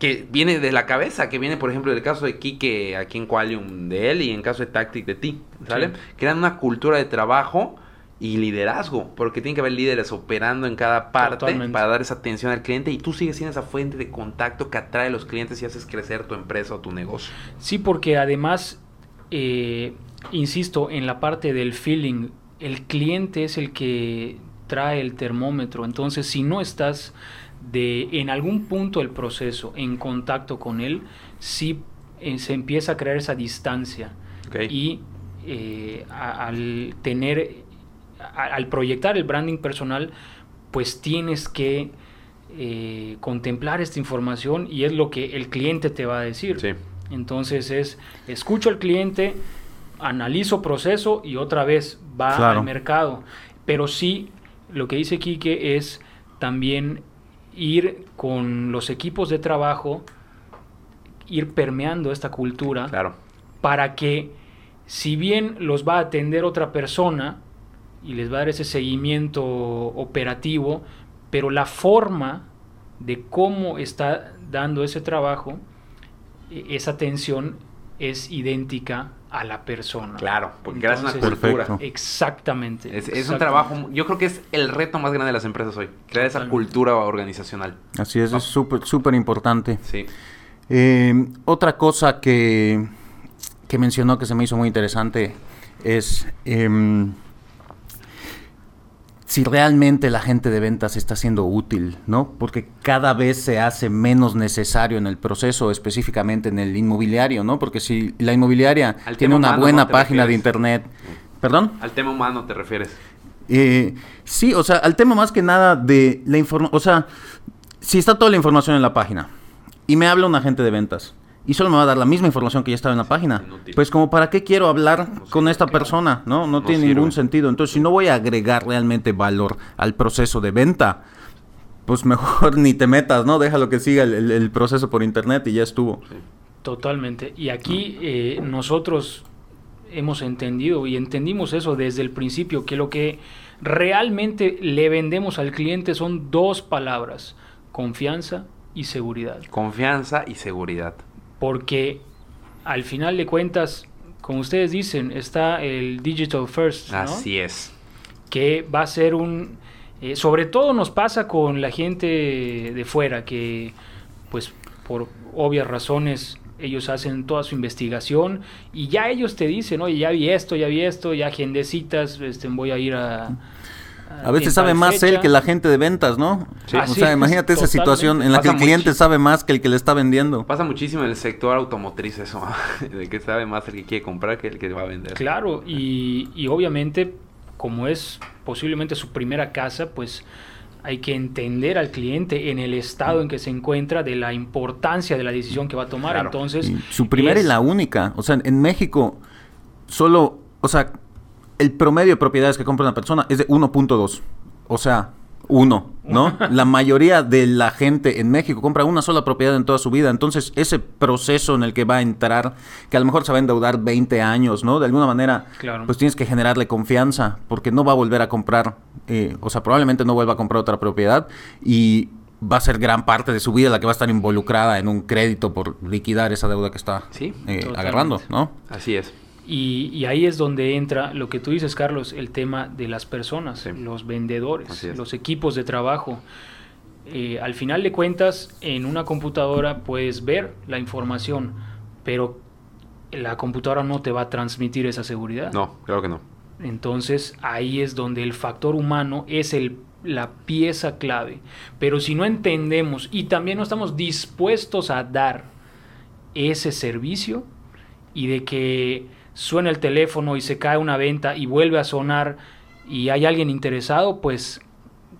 Speaker 1: que viene de la cabeza, que viene, por ejemplo, del caso de Kike aquí en Qualium de él y en caso de Tactic de ti, ¿sale? Crean una cultura de trabajo y liderazgo, porque tiene que haber líderes operando en cada parte para dar esa atención al cliente y tú sigues siendo esa fuente de contacto que atrae a los clientes y haces crecer tu empresa o tu negocio.
Speaker 2: Sí, porque además, eh, insisto, en la parte del feeling, el cliente es el que trae el termómetro, entonces si no estás de en algún punto del proceso en contacto con él, sí eh, se empieza a crear esa distancia y eh, al tener al proyectar el branding personal, pues tienes que eh, contemplar esta información y es lo que el cliente te va a decir. Entonces es, escucho al cliente, analizo proceso y otra vez va al mercado. Pero sí, lo que dice Quique es también ir con los equipos de trabajo, ir permeando esta cultura
Speaker 1: claro.
Speaker 2: para que si bien los va a atender otra persona, y les va a dar ese seguimiento operativo, pero la forma de cómo está dando ese trabajo, e, esa atención es idéntica a la persona.
Speaker 1: Claro, porque gracias a una cultura.
Speaker 2: Exactamente.
Speaker 1: Es, un trabajo, yo creo que es el reto más grande de las empresas hoy, crear esa cultura organizacional.
Speaker 3: Así es, es súper súper importante.
Speaker 1: Sí.
Speaker 3: Eh, otra cosa que, que mencionó que se me hizo muy interesante es... Em, si realmente la gente de ventas está siendo útil, ¿no? Porque cada vez se hace menos necesario en el proceso, específicamente en el inmobiliario, ¿no? Porque si la inmobiliaria tiene una buena página de internet, ¿perdón?
Speaker 1: Al tema humano te refieres.
Speaker 3: Eh, sí, o sea, al tema más que nada de la información, o sea, si está toda la información en la página y me habla un agente de ventas y solo me va a dar la misma información que ya estaba en la página. Pues como para qué quiero hablar con esta persona, ¿no? No, tiene ningún sentido. Entonces, si no voy a agregar realmente valor al proceso de venta, pues mejor ni te metas, ¿no? Déjalo que siga el, proceso por internet y ya estuvo.
Speaker 2: Totalmente. Y aquí eh, nosotros hemos entendido y entendimos eso desde el principio, que lo que realmente le vendemos al cliente son dos palabras, confianza y seguridad.
Speaker 1: Confianza y seguridad
Speaker 2: porque al final de cuentas, como ustedes dicen, está el digital first.
Speaker 1: Así es.
Speaker 2: Que va a ser un... Eh, sobre todo nos pasa con la gente de fuera, que pues por obvias razones ellos hacen toda su investigación y ya ellos te dicen, oye, ya vi esto, ya vi esto, ya agendecitas, este, voy a ir a
Speaker 3: a veces sabe más él que la gente de ventas, ¿no? o sea, imagínate esa situación en la que el cliente sabe más que el que le está vendiendo.
Speaker 1: Pasa muchísimo en el sector automotriz eso, de que sabe más el que quiere comprar que el que va a vender.
Speaker 2: Claro, y, y obviamente, como es posiblemente su primera casa, pues hay que entender al cliente en el estado en que se encuentra de la importancia de la decisión que va a tomar. Entonces,
Speaker 3: su primera y la única. O sea, en México, solo, o sea, el promedio de propiedades que compra una persona es de 1.2. O sea, uno, ¿no? la mayoría de la gente en México compra una sola propiedad en toda su vida. Entonces, ese proceso en el que va a entrar, que a lo mejor se va a endeudar 20 años, ¿no? De alguna manera,
Speaker 2: Claro.
Speaker 3: pues tienes que generarle confianza, porque no va a volver a comprar, eh, o sea, probablemente no vuelva a comprar otra propiedad y va a ser gran parte de su vida la que va a estar involucrada en un crédito por liquidar esa deuda que está
Speaker 1: Sí,
Speaker 3: eh, agarrando, ¿no?
Speaker 1: Así es.
Speaker 2: Y, y ahí es donde entra lo que tú dices, Carlos, el tema de las personas,
Speaker 1: Sí.
Speaker 2: los vendedores, los equipos de trabajo. Eh, al final de cuentas, en una computadora puedes ver la información, pero la computadora no te va a transmitir esa seguridad.
Speaker 1: No, claro que no.
Speaker 2: Entonces ahí es donde el factor humano es el, la pieza clave. Pero si no entendemos y también no estamos dispuestos a dar ese servicio y de que suena el teléfono y se cae una venta y vuelve a sonar y hay alguien interesado, pues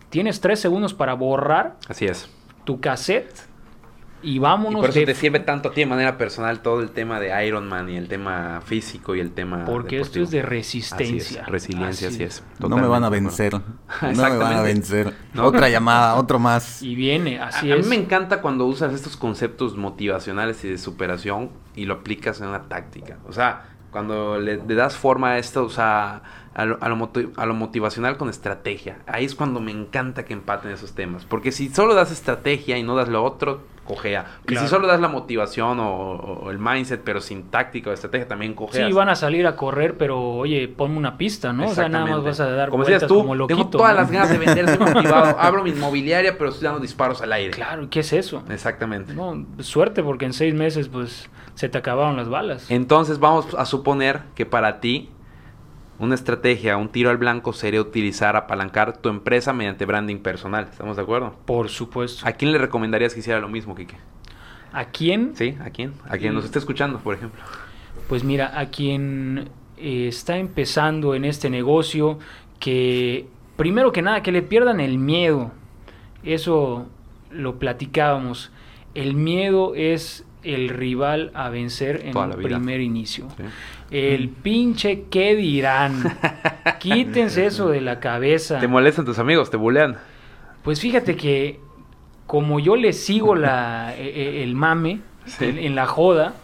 Speaker 2: tienes tres segundos para borrar
Speaker 1: Así es.
Speaker 2: tu cassette y
Speaker 1: Y
Speaker 2: vámonos
Speaker 1: por eso
Speaker 2: de-
Speaker 1: te sirve tanto a ti de manera personal todo el tema de Iron Man y el tema físico y el tema.
Speaker 2: porque esto es de
Speaker 1: Así
Speaker 2: resistencia.
Speaker 1: es, resiliencia, así, es.
Speaker 3: no me van a vencer. No me van a vencer.
Speaker 1: No.
Speaker 3: Otra llamada, otro más.
Speaker 2: Y viene, así
Speaker 1: a, a
Speaker 2: es.
Speaker 1: mí me encanta cuando usas estos conceptos motivacionales y de superación y lo aplicas en una táctica. O sea, cuando le, le das forma a esto, o sea, a lo, a lo a lo motivacional con estrategia. Ahí es cuando me encanta que empaten esos temas. Porque si solo das estrategia y no das lo otro, cojea. Y si solo das la motivación o, o el mindset, pero sin táctica o estrategia, también cojea.
Speaker 2: Sí, van a salir a correr, pero oye, ponme una pista, ¿no? O sea, nada más vas a dar
Speaker 1: como
Speaker 2: vueltas
Speaker 1: decías tú,
Speaker 2: como loquito.
Speaker 1: tengo todas
Speaker 2: ¿no?
Speaker 1: las ganas de vender, estoy motivado. Abro mi inmobiliaria, pero estoy dando disparos al aire.
Speaker 2: Claro, ¿y ¿qué es eso?
Speaker 1: Exactamente.
Speaker 2: No, suerte porque en seis meses pues se te acabaron las balas.
Speaker 1: Entonces vamos a suponer que para ti una estrategia, un tiro al blanco sería utilizar, apalancar tu empresa mediante branding personal. ¿Estamos de acuerdo?
Speaker 2: Por supuesto.
Speaker 1: ¿A quién le recomendarías que hiciera lo mismo, Kike?
Speaker 2: ¿A quién?
Speaker 1: ¿Sí? ¿A quién? A quien nos esté escuchando, por ejemplo.
Speaker 2: Pues mira, a quien eh, está empezando en este negocio, que primero que nada, que le pierdan el miedo. Eso lo platicábamos. El miedo es el rival a vencer en
Speaker 1: vida.
Speaker 2: primer inicio.
Speaker 1: Sí.
Speaker 2: El pinche qué dirán. Quítense eso de la cabeza.
Speaker 1: ¿Te molestan tus amigos? ¿Te bulean?
Speaker 2: Pues fíjate que como yo le sigo la, e- e- el mame
Speaker 1: Sí.
Speaker 2: en, en la joda,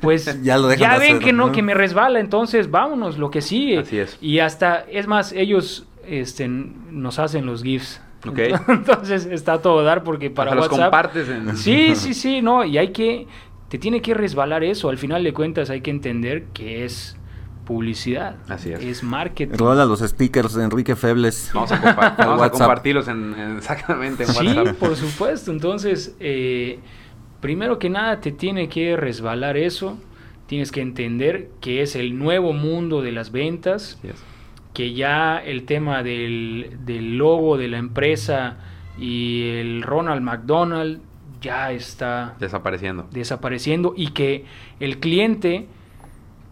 Speaker 2: pues
Speaker 3: Ya lo de
Speaker 2: ven
Speaker 3: hacer,
Speaker 2: que no,
Speaker 3: ¿no?
Speaker 2: que me resbala, entonces vámonos, lo que sigue.
Speaker 1: Así es.
Speaker 2: Y hasta, es más, ellos este, nos hacen los GIFs. Entonces está a todo dar porque para
Speaker 1: Hasta los
Speaker 2: WhatsApp...
Speaker 1: compartes en...
Speaker 2: Sí, sí, sí, no, y hay que, te tiene que resbalar eso, al final de cuentas hay que entender que es publicidad,
Speaker 1: Así es.
Speaker 2: es marketing.
Speaker 3: Rola los stickers de Enrique Febles.
Speaker 1: Vamos a, compa- vamos a
Speaker 3: WhatsApp.
Speaker 1: compartirlos en, en- exactamente en
Speaker 2: Sí,
Speaker 1: WhatsApp.
Speaker 2: por supuesto. Entonces, eh, primero que nada, te tiene que resbalar eso. Tienes que entender que es el nuevo mundo de las ventas,
Speaker 1: Así es.
Speaker 2: Que ya el tema del, del logo de la empresa y el Ronald McDonald ya está
Speaker 1: Desapareciendo.
Speaker 2: desapareciendo y que el cliente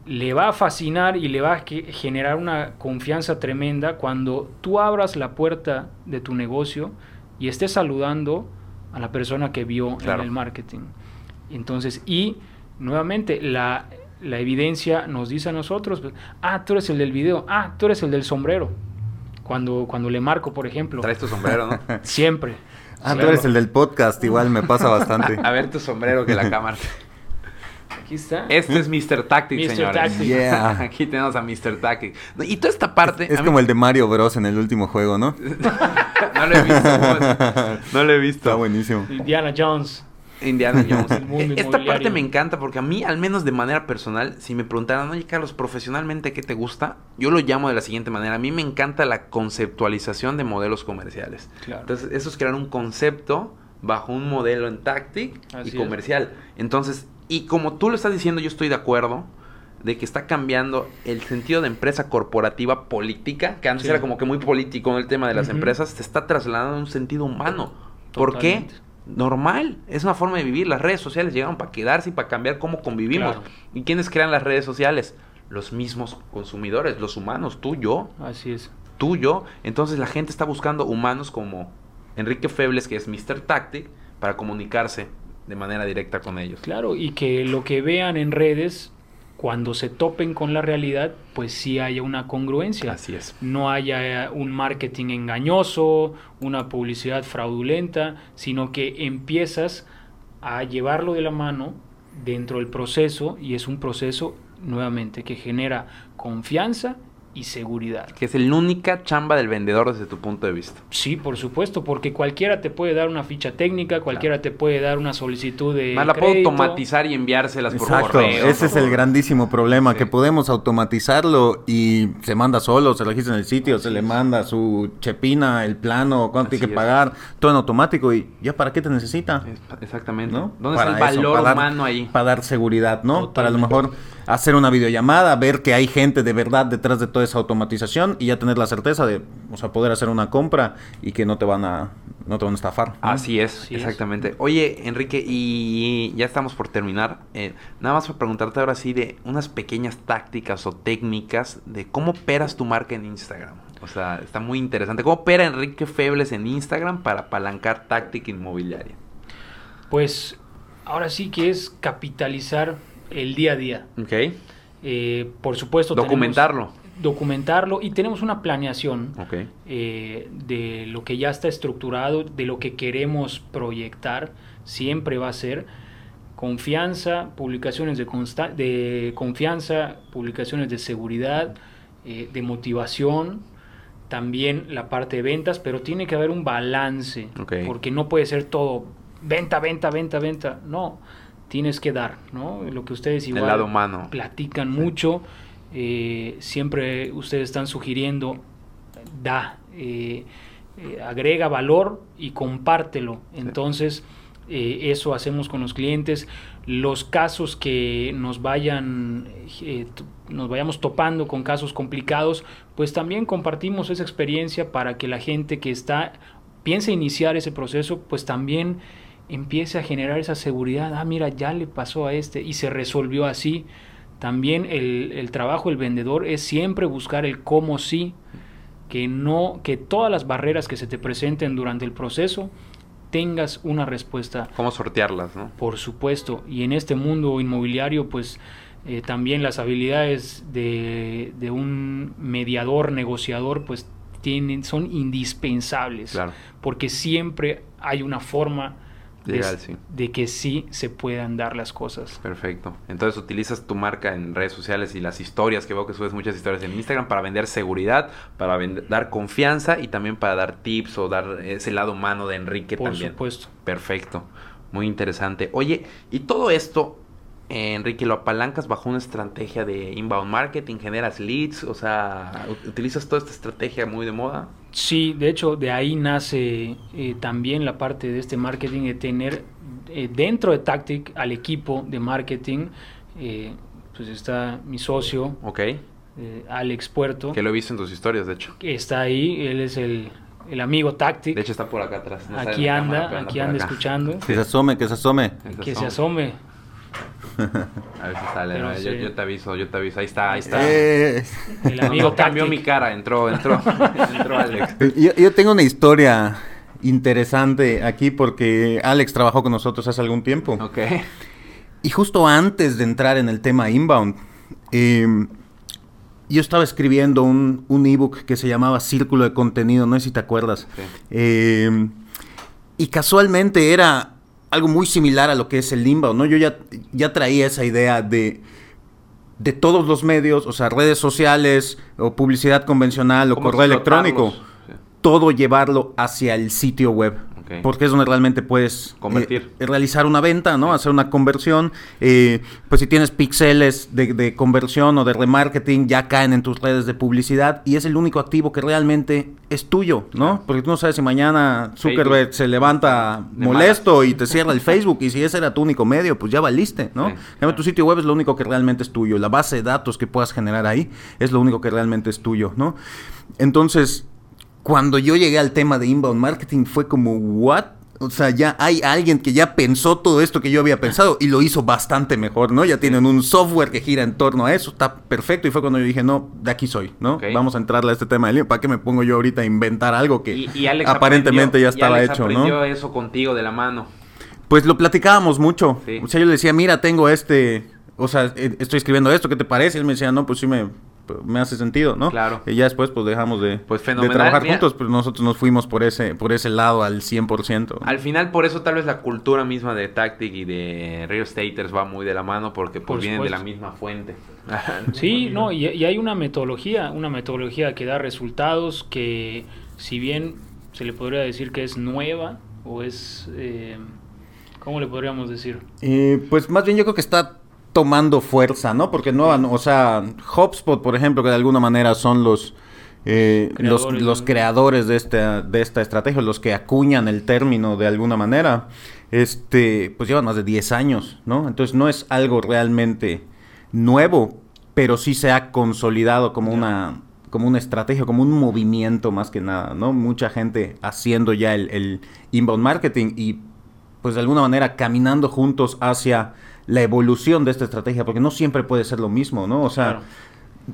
Speaker 2: le va a fascinar y le va a generar una confianza tremenda cuando tú abras la puerta de tu negocio y estés saludando a la persona que vio
Speaker 1: Claro.
Speaker 2: en el marketing. Entonces, y nuevamente la, la evidencia nos dice a nosotros, pues, ah, tú eres el del video, ah, tú eres el del sombrero. Cuando, cuando le marco, por ejemplo,
Speaker 1: Traes tu sombrero, ¿no?
Speaker 2: siempre.
Speaker 3: Ah, tú eres el del podcast, igual me pasa bastante.
Speaker 1: A ver tu sombrero que la cámara.
Speaker 2: Aquí está.
Speaker 1: Este es Mr. Tactic,
Speaker 2: Mr.
Speaker 1: señores.
Speaker 2: Tactic.
Speaker 3: Yeah.
Speaker 1: Aquí tenemos a Mr. Tactic. No, Y toda esta parte...
Speaker 3: Es
Speaker 1: mí-
Speaker 3: como el de Mario Bros en el último juego, ¿no?
Speaker 1: no lo he visto. No lo he visto.
Speaker 3: Está buenísimo.
Speaker 2: Indiana Jones.
Speaker 1: Indiana Jones.
Speaker 2: El mundo
Speaker 1: Esta parte me encanta porque a mí, al menos de manera personal, si me preguntaran, oye Carlos, profesionalmente, ¿qué te gusta? Yo lo llamo de la siguiente manera. A mí me encanta la conceptualización de modelos comerciales.
Speaker 2: Claro.
Speaker 1: Entonces, eso es crear un concepto bajo un modelo en
Speaker 2: Así
Speaker 1: y
Speaker 2: es.
Speaker 1: comercial. Entonces, y como tú lo estás diciendo, yo estoy de acuerdo de que está cambiando el sentido de empresa corporativa política, que antes
Speaker 2: Sí.
Speaker 1: era como que muy político en el tema de las empresas, se está trasladando a un sentido humano. ¿Por qué? Normal, es una forma de vivir. Las redes sociales llegaron para quedarse y para cambiar cómo convivimos.
Speaker 2: Claro.
Speaker 1: ¿Y quiénes crean las redes sociales? Los mismos consumidores, los humanos, tú, yo,
Speaker 2: Así es.
Speaker 1: tú, yo. Entonces la gente está buscando humanos como Enrique Febles, que es Mr. Tactic, para comunicarse de manera directa con ellos.
Speaker 2: Claro, y que lo que vean en redes, cuando se topen con la realidad, pues sí haya una congruencia.
Speaker 1: Así es.
Speaker 2: No haya un marketing engañoso, una publicidad fraudulenta, sino que empiezas a llevarlo de la mano dentro del proceso y es un proceso nuevamente que genera confianza y seguridad.
Speaker 1: Que es la única chamba del vendedor desde tu punto de vista.
Speaker 2: Sí, por supuesto, porque cualquiera te puede dar una ficha técnica, cualquiera te puede dar una solicitud de.
Speaker 1: Más la puedo automatizar y enviárselas por
Speaker 3: Exacto,
Speaker 1: correo.
Speaker 3: ese es el grandísimo problema,
Speaker 1: Sí.
Speaker 3: que podemos automatizarlo y se manda solo, se registra en el sitio, se le manda su chepina, el plano, cuánto
Speaker 1: Así
Speaker 3: tiene que
Speaker 1: es.
Speaker 3: pagar, todo en automático y ya para qué te necesita.
Speaker 1: Es- Exactamente.
Speaker 3: ¿no?
Speaker 1: ¿Dónde
Speaker 3: Para
Speaker 1: está el
Speaker 3: eso,
Speaker 1: valor
Speaker 3: dar-
Speaker 1: humano ahí?
Speaker 3: Para dar seguridad, ¿no? Para a lo mejor hacer una videollamada, ver que hay gente de verdad detrás de toda esa automatización y ya tener la certeza de, o sea, poder hacer una compra y que no te van a, no te van a estafar. ¿no?
Speaker 1: Así es,
Speaker 2: Así es.
Speaker 1: exactamente. Oye, Enrique, y ya estamos por terminar. eh, nada más para preguntarte ahora sí de unas pequeñas tácticas o técnicas de cómo operas tu marca en Instagram. O sea, está muy interesante. ¿Cómo opera Enrique Febles en Instagram para apalancar táctica inmobiliaria?
Speaker 2: Pues ahora sí que es capitalizar el día a día.
Speaker 1: Ok.
Speaker 2: Eh, por supuesto. tenemos-
Speaker 1: Documentarlo.
Speaker 2: documentarlo y tenemos una planeación eh, de lo que ya está estructurado, de lo que queremos proyectar, siempre va a ser confianza, publicaciones de, consta- de confianza, publicaciones de seguridad, eh, de motivación, también la parte de ventas, pero tiene que haber un balance, porque no puede ser todo venta, venta, venta, venta, no, tienes que dar, ¿no? Lo que ustedes igual
Speaker 1: El lado humano.
Speaker 2: platican mucho, eh, siempre ustedes están sugiriendo, da, eh, eh, agrega valor y compártelo. Entonces, eso hacemos con los clientes. Los casos que nos vayan, nos vayamos topando con casos complicados, pues también compartimos esa experiencia para que la gente que está, piensa iniciar ese proceso, pues también empiece a generar esa seguridad. Ah, mira, ya le pasó a este y se resolvió así. También el, el trabajo del vendedor es siempre buscar el cómo sí, que no, que todas las barreras que se te presenten durante el proceso tengas una respuesta
Speaker 1: ¿Cómo sortearlas, no?
Speaker 2: por supuesto, y en este mundo inmobiliario, pues eh, también las habilidades de, de un mediador, negociador, pues tienen, son indispensables,
Speaker 1: Claro.
Speaker 2: porque siempre hay una forma de,
Speaker 1: Legal, sí.
Speaker 2: de que sí se puedan dar las cosas.
Speaker 1: Perfecto. Entonces utilizas tu marca en redes sociales y las historias, que veo que subes muchas historias en Instagram, para vender seguridad, para dar confianza y también para dar tips o dar ese lado humano de Enrique
Speaker 2: Por
Speaker 1: también.
Speaker 2: supuesto.
Speaker 1: Perfecto. Muy interesante. Oye, y todo esto, Enrique, lo apalancas bajo una estrategia de inbound marketing, generas leads, o sea, utilizas toda esta estrategia muy de moda.
Speaker 2: Sí, de hecho, de ahí nace eh, también la parte de este marketing, de tener eh, dentro de Tactic al equipo de marketing, eh, pues está mi socio, eh, Alex Puerto,
Speaker 1: Que lo he visto en tus historias, de hecho.
Speaker 2: que está ahí, él es el, el amigo Tactic,
Speaker 1: De hecho está por acá atrás. no
Speaker 2: aquí anda,
Speaker 1: cámara,
Speaker 2: aquí anda
Speaker 1: acá.
Speaker 2: escuchando,
Speaker 3: Que se asome, que se asome.
Speaker 2: que se asome.
Speaker 1: A ver si sale. ¿no? yo,
Speaker 2: sí.
Speaker 1: yo te aviso, yo te aviso. Ahí está, ahí está.
Speaker 3: Eh,
Speaker 2: El amigo
Speaker 1: no cambió mi cara, entró, entró, entró Alex.
Speaker 3: yo, yo tengo una historia interesante aquí porque Alex trabajó con nosotros hace algún tiempo.
Speaker 1: Ok.
Speaker 3: Y justo antes de entrar en el tema inbound, eh, yo estaba escribiendo un, un ebook que se llamaba Círculo de Contenido, no sé si te acuerdas.
Speaker 1: Sí.
Speaker 3: Eh, y casualmente era algo muy similar a lo que es el inbound, ¿no? Yo ya, ya traía esa idea de, de todos los medios, o sea, redes sociales, o publicidad convencional, o
Speaker 1: ¿Cómo
Speaker 3: correo electrónico, todo llevarlo hacia el sitio web. Porque es donde realmente puedes
Speaker 1: Convertir.
Speaker 3: eh, realizar una venta, ¿no? Hacer una conversión. eh, pues si tienes píxeles de, de conversión o de remarketing, ya caen en tus redes de publicidad y es el único activo que realmente es tuyo, ¿no? Porque tú no sabes si mañana Zuckerberg
Speaker 1: Facebook.
Speaker 3: se levanta
Speaker 1: De
Speaker 3: molesto y te cierra el Facebook y si ese era tu único medio, pues ya valiste, ¿no?
Speaker 1: Sí,
Speaker 3: tu sitio web es lo único que realmente es tuyo. La base de datos que puedas generar ahí es lo único que realmente es tuyo, ¿no? Entonces, cuando yo llegué al tema de inbound marketing fue como, ¿what? O sea, ya hay alguien que ya pensó todo esto que yo había pensado y lo hizo bastante mejor, ¿no? Ya tienen un software que gira en torno a eso, está perfecto. Y fue cuando yo dije, no, de aquí soy, ¿no? Vamos a entrarle a este tema del ¿Para qué me pongo yo ahorita a inventar algo que
Speaker 1: Y, y
Speaker 3: aparentemente
Speaker 1: aprendió-
Speaker 3: ya
Speaker 1: y
Speaker 3: estaba
Speaker 1: Alex
Speaker 3: hecho,
Speaker 1: aprendió
Speaker 3: ¿no?
Speaker 1: eso contigo de la mano.
Speaker 3: Pues lo platicábamos mucho.
Speaker 1: Sí.
Speaker 3: O sea, yo le decía, mira, tengo este, o sea, eh, estoy escribiendo esto, ¿qué te parece? Y él me decía, no, pues sí me, me hace sentido, ¿no?
Speaker 1: Claro.
Speaker 3: Y ya después pues dejamos de,
Speaker 1: Pues
Speaker 3: de trabajar
Speaker 1: mira.
Speaker 3: juntos, pues nosotros nos fuimos por ese, por ese lado al 100%.
Speaker 1: Al final, por eso tal vez la cultura misma de Tactic y de Real Staters va muy de la mano porque pues
Speaker 2: Por
Speaker 1: vienen de la misma fuente.
Speaker 2: Sí, no, y, y hay una metodología, una metodología que da resultados que si bien se le podría decir que es nueva o es, eh, ¿cómo le podríamos decir?
Speaker 3: Eh, pues más bien yo creo que está tomando fuerza, ¿no? Porque no, o sea, HubSpot, por ejemplo, que de alguna manera son los eh, los,
Speaker 2: Creadores,
Speaker 3: los
Speaker 2: ¿no?
Speaker 3: creadores de esta, de esta estrategia, los que acuñan el término de alguna manera, este, pues llevan más de 10 años, ¿no? Entonces no es algo realmente nuevo, pero sí se ha consolidado como una como una estrategia, como un movimiento más que nada, ¿no? Mucha gente haciendo ya el, el inbound marketing y pues de alguna manera caminando juntos hacia la evolución de esta estrategia, porque no siempre puede ser lo mismo, ¿no? O sea,
Speaker 2: Claro.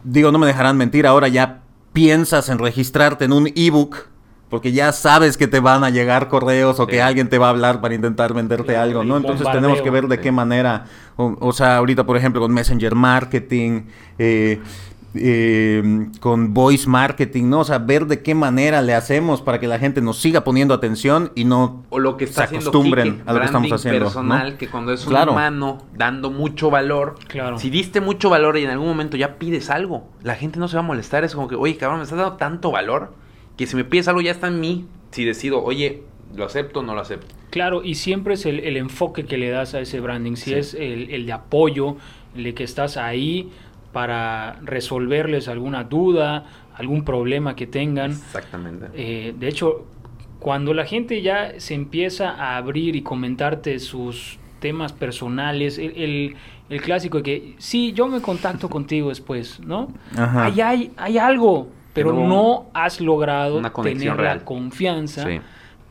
Speaker 3: digo, no me dejarán mentir, ahora ya piensas en registrarte en un ebook porque ya sabes que te van a llegar correos o
Speaker 1: Sí.
Speaker 3: que alguien te va a hablar para intentar venderte algo, ¿no? Entonces tenemos que ver de
Speaker 1: Sí.
Speaker 3: qué manera, o, o sea, ahorita por ejemplo con Messenger Marketing, eh, eh, con Voice Marketing, ¿no? O sea, ver de qué manera le hacemos para que la gente nos siga poniendo atención y no
Speaker 1: O lo que está
Speaker 3: se
Speaker 1: haciendo
Speaker 3: acostumbren a lo que estamos haciendo,
Speaker 1: personal,
Speaker 3: ¿no?
Speaker 1: que cuando es un
Speaker 3: Claro.
Speaker 1: humano dando mucho valor,
Speaker 2: Claro.
Speaker 1: si diste mucho valor y en algún momento ya pides algo, la gente no se va a molestar, es como que, oye, cabrón, me estás dando tanto valor que si me pides algo ya está en mí, si decido, oye, lo acepto o no lo acepto.
Speaker 2: Claro, y siempre es el, el enfoque que le das a ese branding, si
Speaker 1: Sí.
Speaker 2: es el, el de apoyo, el de que estás ahí para resolverles alguna duda, algún problema que tengan.
Speaker 1: Exactamente.
Speaker 2: Eh, de hecho, cuando la gente ya se empieza a abrir y comentarte sus temas personales, el, el- el clásico de que, sí, yo me contacto contigo después, ¿no?
Speaker 3: Ajá.
Speaker 2: Ahí hay, hay algo, pero
Speaker 1: No
Speaker 2: has logrado tener
Speaker 1: real.
Speaker 2: la confianza
Speaker 1: Sí.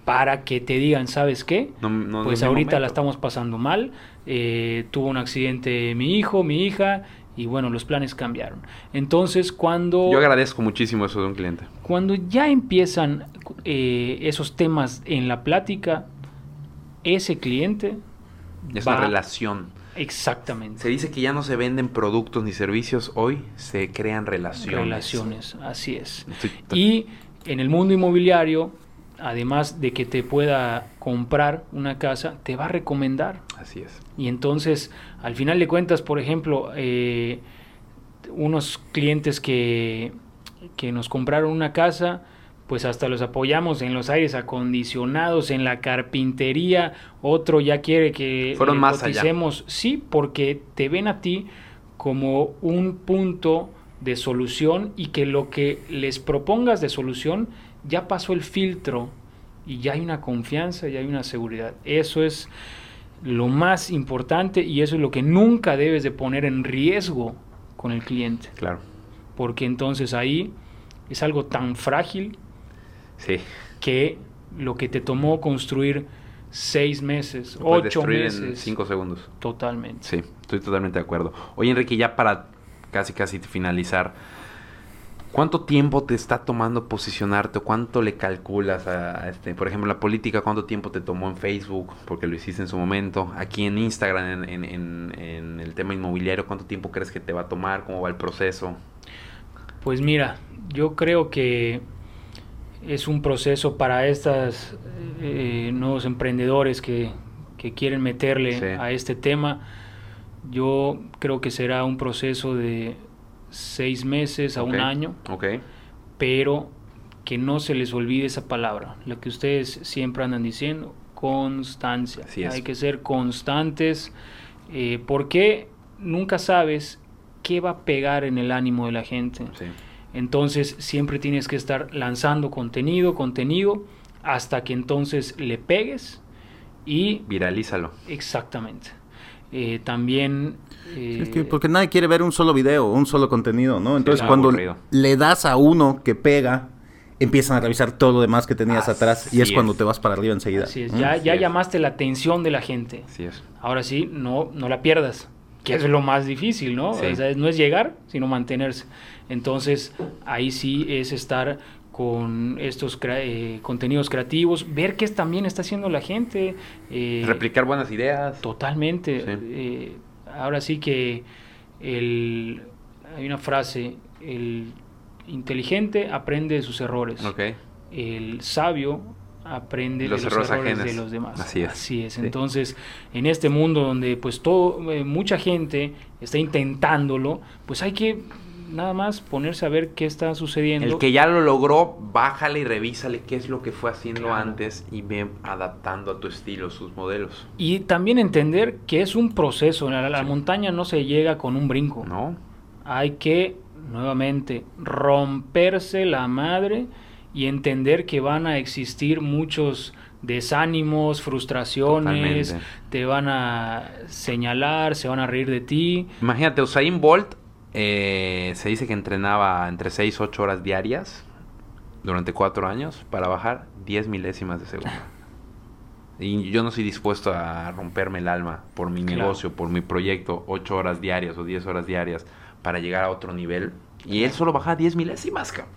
Speaker 2: para que te digan, ¿sabes qué?
Speaker 1: No- no-
Speaker 2: pues ahorita la estamos pasando mal, eh, tuvo un accidente mi hijo, mi hija, y bueno, los planes cambiaron. Entonces, cuando,
Speaker 1: Yo agradezco muchísimo eso de un cliente.
Speaker 2: cuando ya empiezan eh, esos temas en la plática, ese cliente
Speaker 1: Es
Speaker 2: va-
Speaker 1: una relación.
Speaker 2: Exactamente.
Speaker 1: Se dice que ya no se venden productos ni servicios, hoy se crean relaciones.
Speaker 2: Relaciones, así es. Y en el mundo inmobiliario, además de que te pueda comprar una casa, te va a recomendar.
Speaker 1: Así es.
Speaker 2: Y entonces, al final de cuentas, por ejemplo, eh, unos clientes que, que nos compraron una casa, pues hasta los apoyamos en los aires acondicionados, en la carpintería, otro ya quiere que
Speaker 1: Fueron más allá.
Speaker 2: Sí, porque te ven a ti como un punto de solución y que lo que les propongas de solución ya pasó el filtro y ya hay una confianza, ya hay una seguridad. Eso es lo más importante y eso es lo que nunca debes de poner en riesgo con el cliente,
Speaker 1: Claro.
Speaker 2: porque entonces ahí es algo tan frágil
Speaker 1: Sí.
Speaker 2: que lo que te tomó construir seis meses,
Speaker 1: Lo
Speaker 2: ocho meses,
Speaker 1: en cinco segundos.
Speaker 2: totalmente.
Speaker 1: Sí, estoy totalmente de acuerdo. Oye, Enrique, ya para casi casi finalizar, ¿cuánto tiempo te está tomando posicionarte o cuánto le calculas a, a este, por ejemplo, la política, cuánto tiempo te tomó en Facebook, porque lo hiciste en su momento, aquí en Instagram, en, en- en- el tema inmobiliario, cuánto tiempo crees que te va a tomar, cómo va el proceso?
Speaker 2: Pues mira, yo creo que es un proceso para estos nuevos emprendedores que, que quieren meterle
Speaker 1: Sí.
Speaker 2: a este tema. Yo creo que será un proceso de seis meses a un año, pero que no se les olvide esa palabra, lo que ustedes siempre andan diciendo, constancia.
Speaker 1: Así es.
Speaker 2: Hay que ser constantes, eh, porque nunca sabes qué va a pegar en el ánimo de la gente.
Speaker 1: sí.
Speaker 2: Entonces siempre tienes que estar lanzando contenido, contenido, hasta que entonces le pegues y
Speaker 1: Viralízalo.
Speaker 2: exactamente. Eh, también...
Speaker 3: Es
Speaker 2: eh,
Speaker 3: que porque nadie quiere ver un solo video, un solo contenido, ¿no? Entonces cuando
Speaker 1: aburrido.
Speaker 3: le das a uno que pega, empiezan a revisar todo lo demás que tenías
Speaker 1: Así
Speaker 3: atrás y es,
Speaker 1: es.
Speaker 3: cuando te vas para arriba enseguida.
Speaker 2: así es,
Speaker 3: ¿Mm?
Speaker 2: ya,
Speaker 1: Así
Speaker 2: ya
Speaker 1: es.
Speaker 2: llamaste la atención de la gente.
Speaker 1: Así es.
Speaker 2: Ahora sí, no, no la pierdas, que es lo más difícil, ¿no?
Speaker 1: Sí.
Speaker 2: O sea, no es llegar, sino mantenerse. Entonces, ahí sí es estar con estos eh, contenidos creativos, ver qué también está haciendo la gente. eh,
Speaker 1: Replicar buenas ideas.
Speaker 2: Totalmente.
Speaker 1: Sí.
Speaker 2: eh, ahora sí que el, hay una frase, el inteligente aprende de sus errores. El sabio aprende
Speaker 1: los
Speaker 2: de
Speaker 1: los errores
Speaker 2: de los demás.
Speaker 1: Así es.
Speaker 2: Así es. Entonces, en este mundo donde pues todo, eh, mucha gente está intentándolo, pues hay que nada más ponerse a ver qué está sucediendo.
Speaker 1: El que ya lo logró, bájale y revísale qué es lo que fue haciendo antes y ve adaptando a tu estilo sus modelos.
Speaker 2: Y también entender que es un proceso. La, la montaña no se llega con un brinco.
Speaker 1: No.
Speaker 2: Hay que, nuevamente, romperse la madre y entender que van a existir muchos desánimos, frustraciones, te van a señalar, se van a reír de ti.
Speaker 1: Imagínate, Usain Bolt eh, se dice que entrenaba entre 6 y 8 horas diarias durante 4 años para bajar 10 milésimas de segundo. Y yo no estoy dispuesto a romperme el alma por mi negocio, por mi proyecto, 8 horas diarias o 10 horas diarias para llegar a otro nivel. Y él solo baja 10 milésimas, cabrón.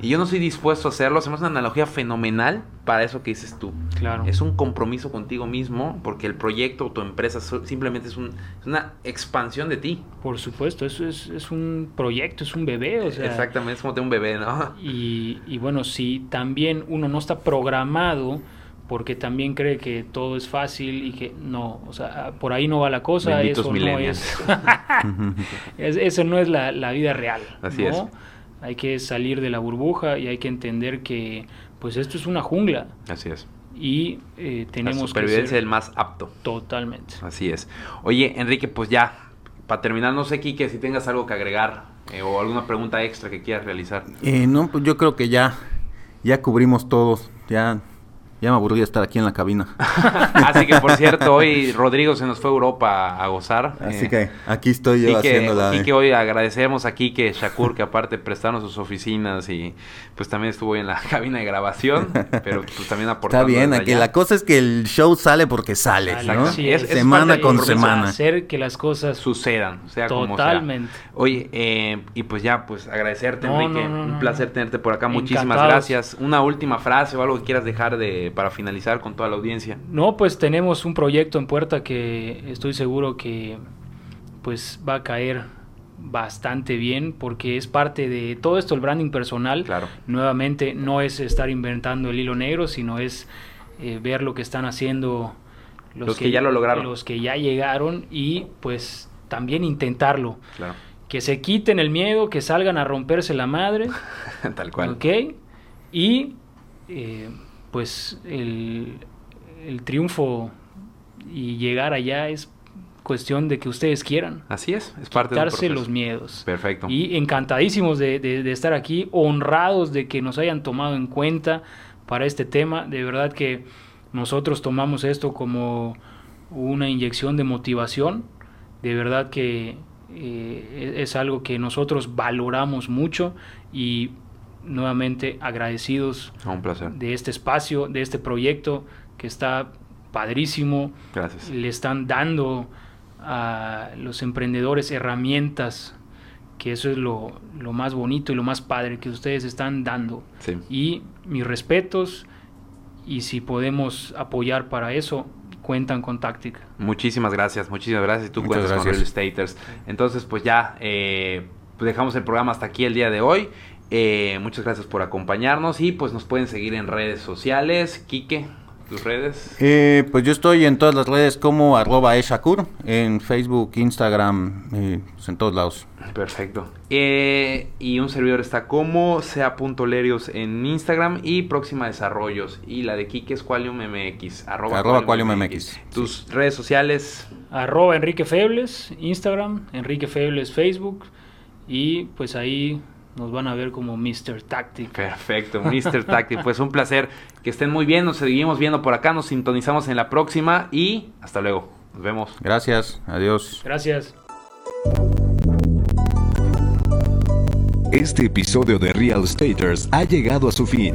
Speaker 1: y yo no estoy dispuesto a hacerlo. Hacemos una analogía fenomenal para eso que dices tú.
Speaker 2: Claro.
Speaker 1: Es un compromiso contigo mismo porque el proyecto o tu empresa simplemente es, una expansión de ti.
Speaker 2: Por supuesto, eso es, un proyecto, es un bebé. O sea,
Speaker 1: Exactamente, es como tener un bebé, ¿no?
Speaker 2: Y, y bueno, si también uno no está programado porque también cree que todo es fácil y que no, o sea, por ahí no va la cosa, eso no es, eso no es la, la vida real.
Speaker 1: Así es.
Speaker 2: Hay que salir de la burbuja y hay que entender que pues esto es una jungla.
Speaker 1: Así es.
Speaker 2: Y eh, tenemos
Speaker 1: la supervivencia del más apto.
Speaker 2: Totalmente.
Speaker 1: Así es. Oye, Enrique, pues ya, para terminar, no sé, Kike, si tengas algo que agregar eh, o alguna pregunta extra que quieras realizar.
Speaker 3: Eh, no, pues yo creo que ya, ya cubrimos todos, ya ya me aburrí estar aquí en la cabina.
Speaker 1: Así que, por cierto, hoy Rodrigo se nos fue a Europa a gozar.
Speaker 3: Así eh, que aquí estoy yo haciendo la...
Speaker 1: Y que hoy agradecemos aquí que Shakur, que aparte prestaron sus oficinas y pues también estuvo en la cabina de grabación, pero pues también aportando.
Speaker 3: Está bien, aquí la cosa es que el show sale porque sale, ¿no? es, semana con semana.
Speaker 2: Hacer que las cosas
Speaker 1: sucedan, sea Totalmente. como sea. Oye, eh, y pues ya, pues agradecerte, Enrique. Un placer tenerte por acá. Muchísimas gracias. Una última frase o algo que quieras dejar de para finalizar con toda la audiencia?
Speaker 2: No, pues tenemos un proyecto en puerta que estoy seguro que pues va a caer bastante bien porque es parte de todo esto el branding personal.
Speaker 1: Claro.
Speaker 2: Nuevamente no es estar inventando el hilo negro, sino es eh, ver lo que están haciendo
Speaker 1: los, que, ya lo lograron.
Speaker 2: Los que ya llegaron y pues también intentarlo.
Speaker 1: Claro.
Speaker 2: Que se quiten el miedo, que salgan a romperse la madre.
Speaker 1: Tal cual.
Speaker 2: ¿Ok? Y eh, pues el, triunfo y llegar allá es cuestión de que ustedes quieran.
Speaker 1: Así es, es parte
Speaker 2: quitarse los miedos.
Speaker 1: Perfecto.
Speaker 2: Y encantadísimos de, estar aquí, honrados de que nos hayan tomado en cuenta para este tema. De verdad que nosotros tomamos esto como una inyección de motivación. De verdad que eh, es algo que nosotros valoramos mucho y nuevamente agradecidos
Speaker 1: un placer.
Speaker 2: de este espacio, de este proyecto que está padrísimo.
Speaker 1: Gracias.
Speaker 2: Le están dando a los emprendedores herramientas, que eso es lo, más bonito y lo más padre que ustedes están dando. Y mis respetos, y si podemos apoyar para eso, cuentan con Tactic.
Speaker 1: Muchísimas gracias, muchísimas gracias. Tú cuentas con Real Staters. Entonces, pues ya eh, pues dejamos el programa hasta aquí el día de hoy. Eh, muchas gracias por acompañarnos y pues nos pueden seguir en redes sociales. Quique, tus redes.
Speaker 3: Eh, pues yo estoy en todas las redes como arroba eshakur, en Facebook, Instagram, eh, pues en todos lados.
Speaker 1: Perfecto. y un servidor está como sea.lerios en Instagram y Próxima Desarrollos. Y la de Quique es QualiumMX.
Speaker 3: Arroba.
Speaker 1: Tus redes sociales.
Speaker 2: Arroba Enrique Febles, Instagram, Enrique Febles, Facebook. Y pues ahí nos van a ver como Mr. Tactic.
Speaker 1: Perfecto, Mr. Tactic. Pues un placer. Que estén muy bien. Nos seguimos viendo por acá. Nos sintonizamos en la próxima. Y hasta luego. Nos vemos.
Speaker 3: Gracias. Adiós.
Speaker 2: Gracias.
Speaker 4: Este episodio de Real Staters ha llegado a su fin.